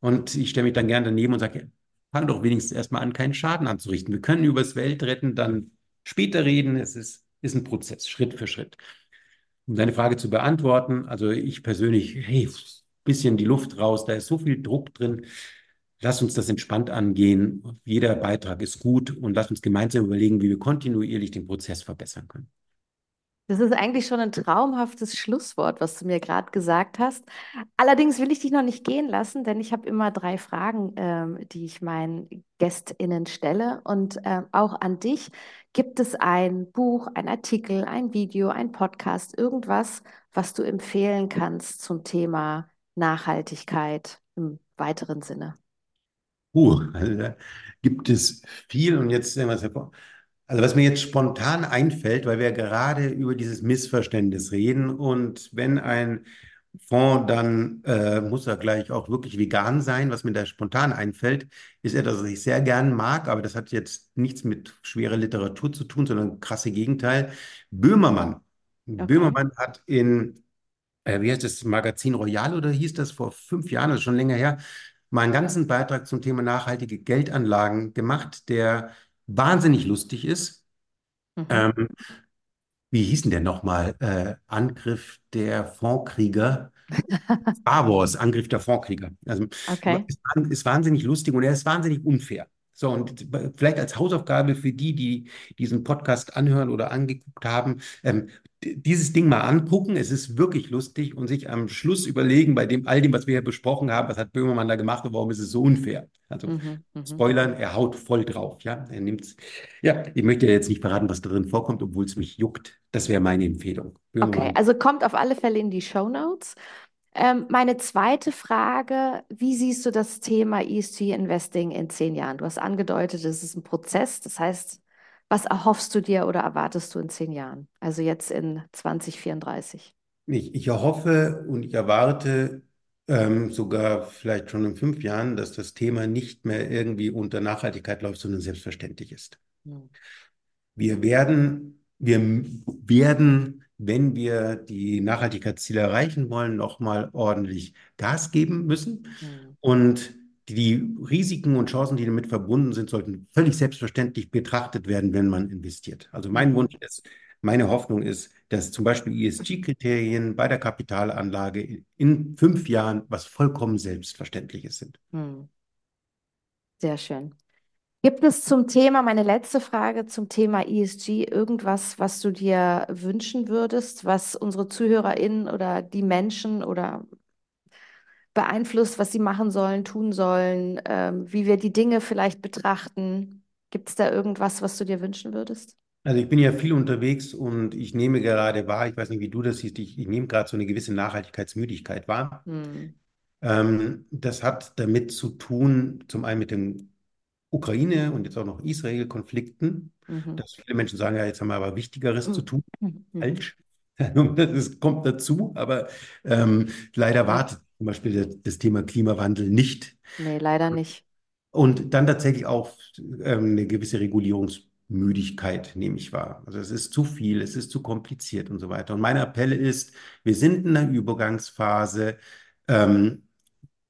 Und ich stelle mich dann gerne daneben und sage, fang doch wenigstens erstmal an, keinen Schaden anzurichten. Wir können über das Weltretten dann später reden. Es ist, ist ein Prozess, Schritt für Schritt. Um deine Frage zu beantworten, also ich persönlich, hey, bisschen die Luft raus, da ist so viel Druck drin. Lass uns das entspannt angehen. Jeder Beitrag ist gut und lass uns gemeinsam überlegen, wie wir kontinuierlich den Prozess verbessern können. Das ist eigentlich schon ein traumhaftes Schlusswort, was du mir gerade gesagt hast. Allerdings will ich dich noch nicht gehen lassen, denn ich habe immer drei Fragen, ähm, die ich meinen GästInnen stelle. Und ähm, auch an dich. Gibt es ein Buch, ein Artikel, ein Video, ein Podcast, irgendwas, was du empfehlen kannst zum Thema Nachhaltigkeit im weiteren Sinne? Uh, also da gibt es viel und jetzt sehen wir es hervor. Also was mir jetzt spontan einfällt, weil wir gerade über dieses Missverständnis reden und wenn ein Fonds, dann äh, muss er gleich auch wirklich vegan sein. Was mir da spontan einfällt, ist etwas, was ich sehr gern mag, aber das hat jetzt nichts mit schwerer Literatur zu tun, sondern krasse Gegenteil. Böhmermann. Okay. Böhmermann hat in, äh, wie heißt das, Magazin Royal oder hieß das vor fünf Jahren, das ist schon länger her, mal einen ganzen Beitrag zum Thema nachhaltige Geldanlagen gemacht, der wahnsinnig lustig ist. Mhm. Ähm, wie hieß denn der nochmal? Äh, Angriff der Fondkrieger. Star Wars, Angriff der Fondkrieger. Also okay. ist, ist wahnsinnig lustig und er ist wahnsinnig unfair. So, und vielleicht als Hausaufgabe für die, die diesen Podcast anhören oder angeguckt haben, ähm, dieses Ding mal angucken. Es ist wirklich lustig und sich am Schluss überlegen, bei dem all dem, was wir hier besprochen haben, was hat Böhmermann da gemacht und warum ist es so unfair? Also mhm, mhm. Spoilern, er haut voll drauf, ja. Er nimmt's. Ja, ich möchte jetzt nicht verraten, was da drin vorkommt, obwohl es mich juckt. Das wäre meine Empfehlung. Böhmermann. Okay, also kommt auf alle Fälle in die Show Notes. Ähm, meine zweite Frage, wie siehst du das Thema ESG Investing in zehn Jahren? Du hast angedeutet, es ist ein Prozess. Das heißt, was erhoffst du dir oder erwartest du in zehn Jahren? Also jetzt in 2034? Ich, ich erhoffe und ich erwarte ähm, sogar vielleicht schon in fünf Jahren, dass das Thema nicht mehr irgendwie unter Nachhaltigkeit läuft, sondern selbstverständlich ist. Hm. Wir werden, wir werden, wenn wir die Nachhaltigkeitsziele erreichen wollen, nochmal ordentlich Gas geben müssen. Hm. Und die Risiken und Chancen, die damit verbunden sind, sollten völlig selbstverständlich betrachtet werden, wenn man investiert. Also mein mhm. Wunsch ist, meine Hoffnung ist, dass zum Beispiel ESG-Kriterien bei der Kapitalanlage in fünf Jahren was vollkommen Selbstverständliches sind. Hm. Sehr schön. Gibt es zum Thema, meine letzte Frage zum Thema ESG, irgendwas, was du dir wünschen würdest, was unsere ZuhörerInnen oder die Menschen oder beeinflusst, was sie machen sollen, tun sollen, ähm, wie wir die Dinge vielleicht betrachten? Gibt es da irgendwas, was du dir wünschen würdest? Also ich bin ja viel unterwegs und ich nehme gerade wahr, ich weiß nicht, wie du das siehst, ich, ich nehme gerade so eine gewisse Nachhaltigkeitsmüdigkeit wahr. Hm. Ähm, das hat damit zu tun, zum einen mit dem Ukraine und jetzt auch noch Israel-Konflikten, mhm. dass viele Menschen sagen, ja, jetzt haben wir aber Wichtigeres mhm. zu tun. Mhm. Falsch. Das kommt dazu, aber ähm, leider wartet zum Beispiel das Thema Klimawandel nicht. Nee, leider nicht. Und dann tatsächlich auch ähm, eine gewisse Regulierungsmüdigkeit, nehme ich wahr. Also es ist zu viel, es ist zu kompliziert und so weiter. Und mein Appell ist, wir sind in einer Übergangsphase. Ähm,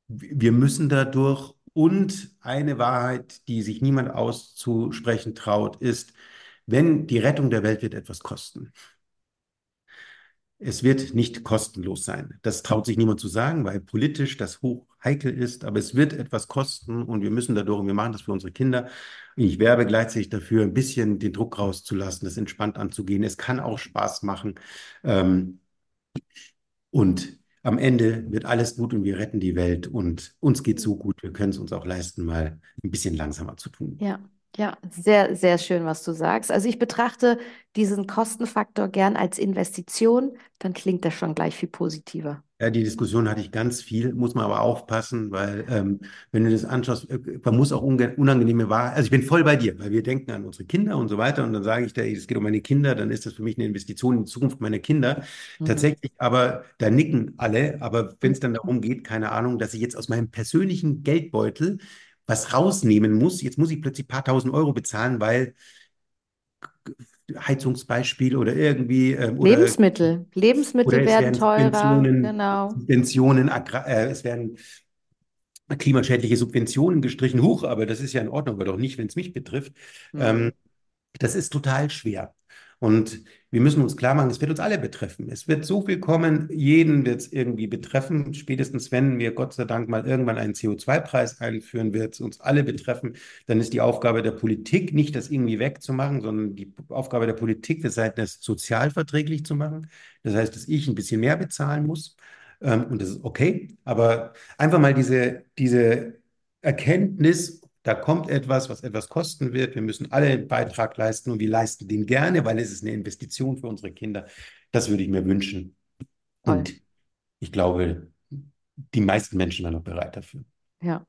wir müssen dadurch und eine Wahrheit, die sich niemand auszusprechen traut, ist, wenn die Rettung der Welt wird etwas kosten. Es wird nicht kostenlos sein. Das traut sich niemand zu sagen, weil politisch das hoch heikel ist, aber es wird etwas kosten und wir müssen dadurch, und wir machen das für unsere Kinder. Ich werbe gleichzeitig dafür, ein bisschen den Druck rauszulassen, das entspannt anzugehen. Es kann auch Spaß machen. Ähm, und am Ende wird alles gut und wir retten die Welt und uns geht so gut, wir können es uns auch leisten, mal ein bisschen langsamer zu tun. Ja, Ja, sehr, sehr schön, was du sagst. Also ich betrachte diesen Kostenfaktor gern als Investition, dann klingt das schon gleich viel positiver. Ja, die Diskussion hatte ich ganz viel, muss man aber aufpassen, weil ähm, wenn du das anschaust, äh, man muss auch unangenehme Wahrheit, also ich bin voll bei dir, weil wir denken an unsere Kinder und so weiter und dann sage ich dir, es geht um meine Kinder, dann ist das für mich eine Investition in die Zukunft meiner Kinder. Mhm. Tatsächlich, aber da nicken alle, aber wenn es dann darum geht, keine Ahnung, dass ich jetzt aus meinem persönlichen Geldbeutel was rausnehmen muss, jetzt muss ich plötzlich ein paar tausend Euro bezahlen, weil Heizungsbeispiel oder irgendwie. Ähm, oder, Lebensmittel. Lebensmittel oder werden, teurer. Subventionen, genau. Subventionen, äh, es werden klimaschädliche Subventionen gestrichen. Huch, aber das ist ja in Ordnung, aber doch nicht, wenn es mich betrifft. Mhm. Ähm, das ist total schwer. Und wir müssen uns klar machen, es wird uns alle betreffen. Es wird so viel kommen, jeden wird es irgendwie betreffen. Spätestens wenn wir Gott sei Dank mal irgendwann einen CO2-Preis einführen, wird es uns alle betreffen. Dann ist die Aufgabe der Politik nicht, das irgendwie wegzumachen, sondern die Aufgabe der Politik wird sein, das sozialverträglich zu machen. Das heißt, dass ich ein bisschen mehr bezahlen muss. Ähm, und das ist okay. Aber einfach mal diese, diese Erkenntnis da kommt etwas, was etwas kosten wird. Wir müssen alle einen Beitrag leisten und wir leisten den gerne, weil es ist eine Investition für unsere Kinder. Das würde ich mir wünschen. Und ich glaube, die meisten Menschen waren noch bereit dafür. Ja.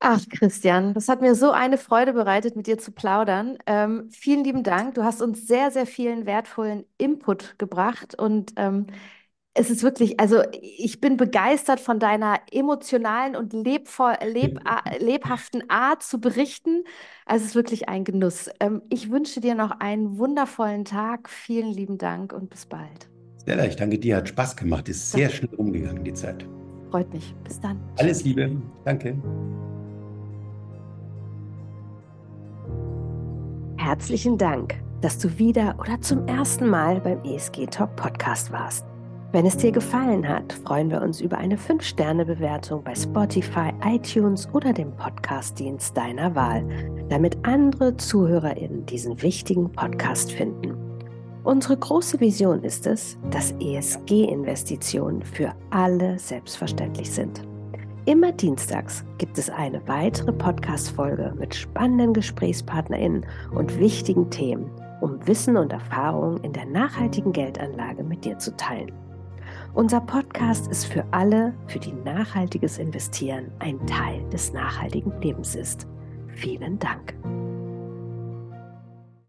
Ach, Christian, das hat mir so eine Freude bereitet, mit dir zu plaudern. Ähm, vielen lieben Dank. Du hast uns sehr, sehr vielen wertvollen Input gebracht und ähm, es ist wirklich, also ich bin begeistert von deiner emotionalen und lebvoll, leb, lebhaften Art zu berichten. Also es ist wirklich ein Genuss. Ähm, ich wünsche dir noch einen wundervollen Tag. Vielen lieben Dank und bis bald. Stella, ich danke dir, hat Spaß gemacht. Ist sehr schnell umgegangen, die Zeit. Freut mich. Bis dann. Alles Liebe. Danke. Herzlichen Dank, dass du wieder oder zum ersten Mal beim ESG Talk Podcast warst. Wenn es dir gefallen hat, freuen wir uns über eine 5-Sterne-Bewertung bei Spotify, iTunes oder dem Podcast-Dienst deiner Wahl, damit andere ZuhörerInnen diesen wichtigen Podcast finden. Unsere große Vision ist es, dass ESG-Investitionen für alle selbstverständlich sind. Immer dienstags gibt es eine weitere Podcast-Folge mit spannenden GesprächspartnerInnen und wichtigen Themen, um Wissen und Erfahrungen in der nachhaltigen Geldanlage mit dir zu teilen. Unser Podcast ist für alle, für die nachhaltiges Investieren ein Teil des nachhaltigen Lebens ist. Vielen Dank.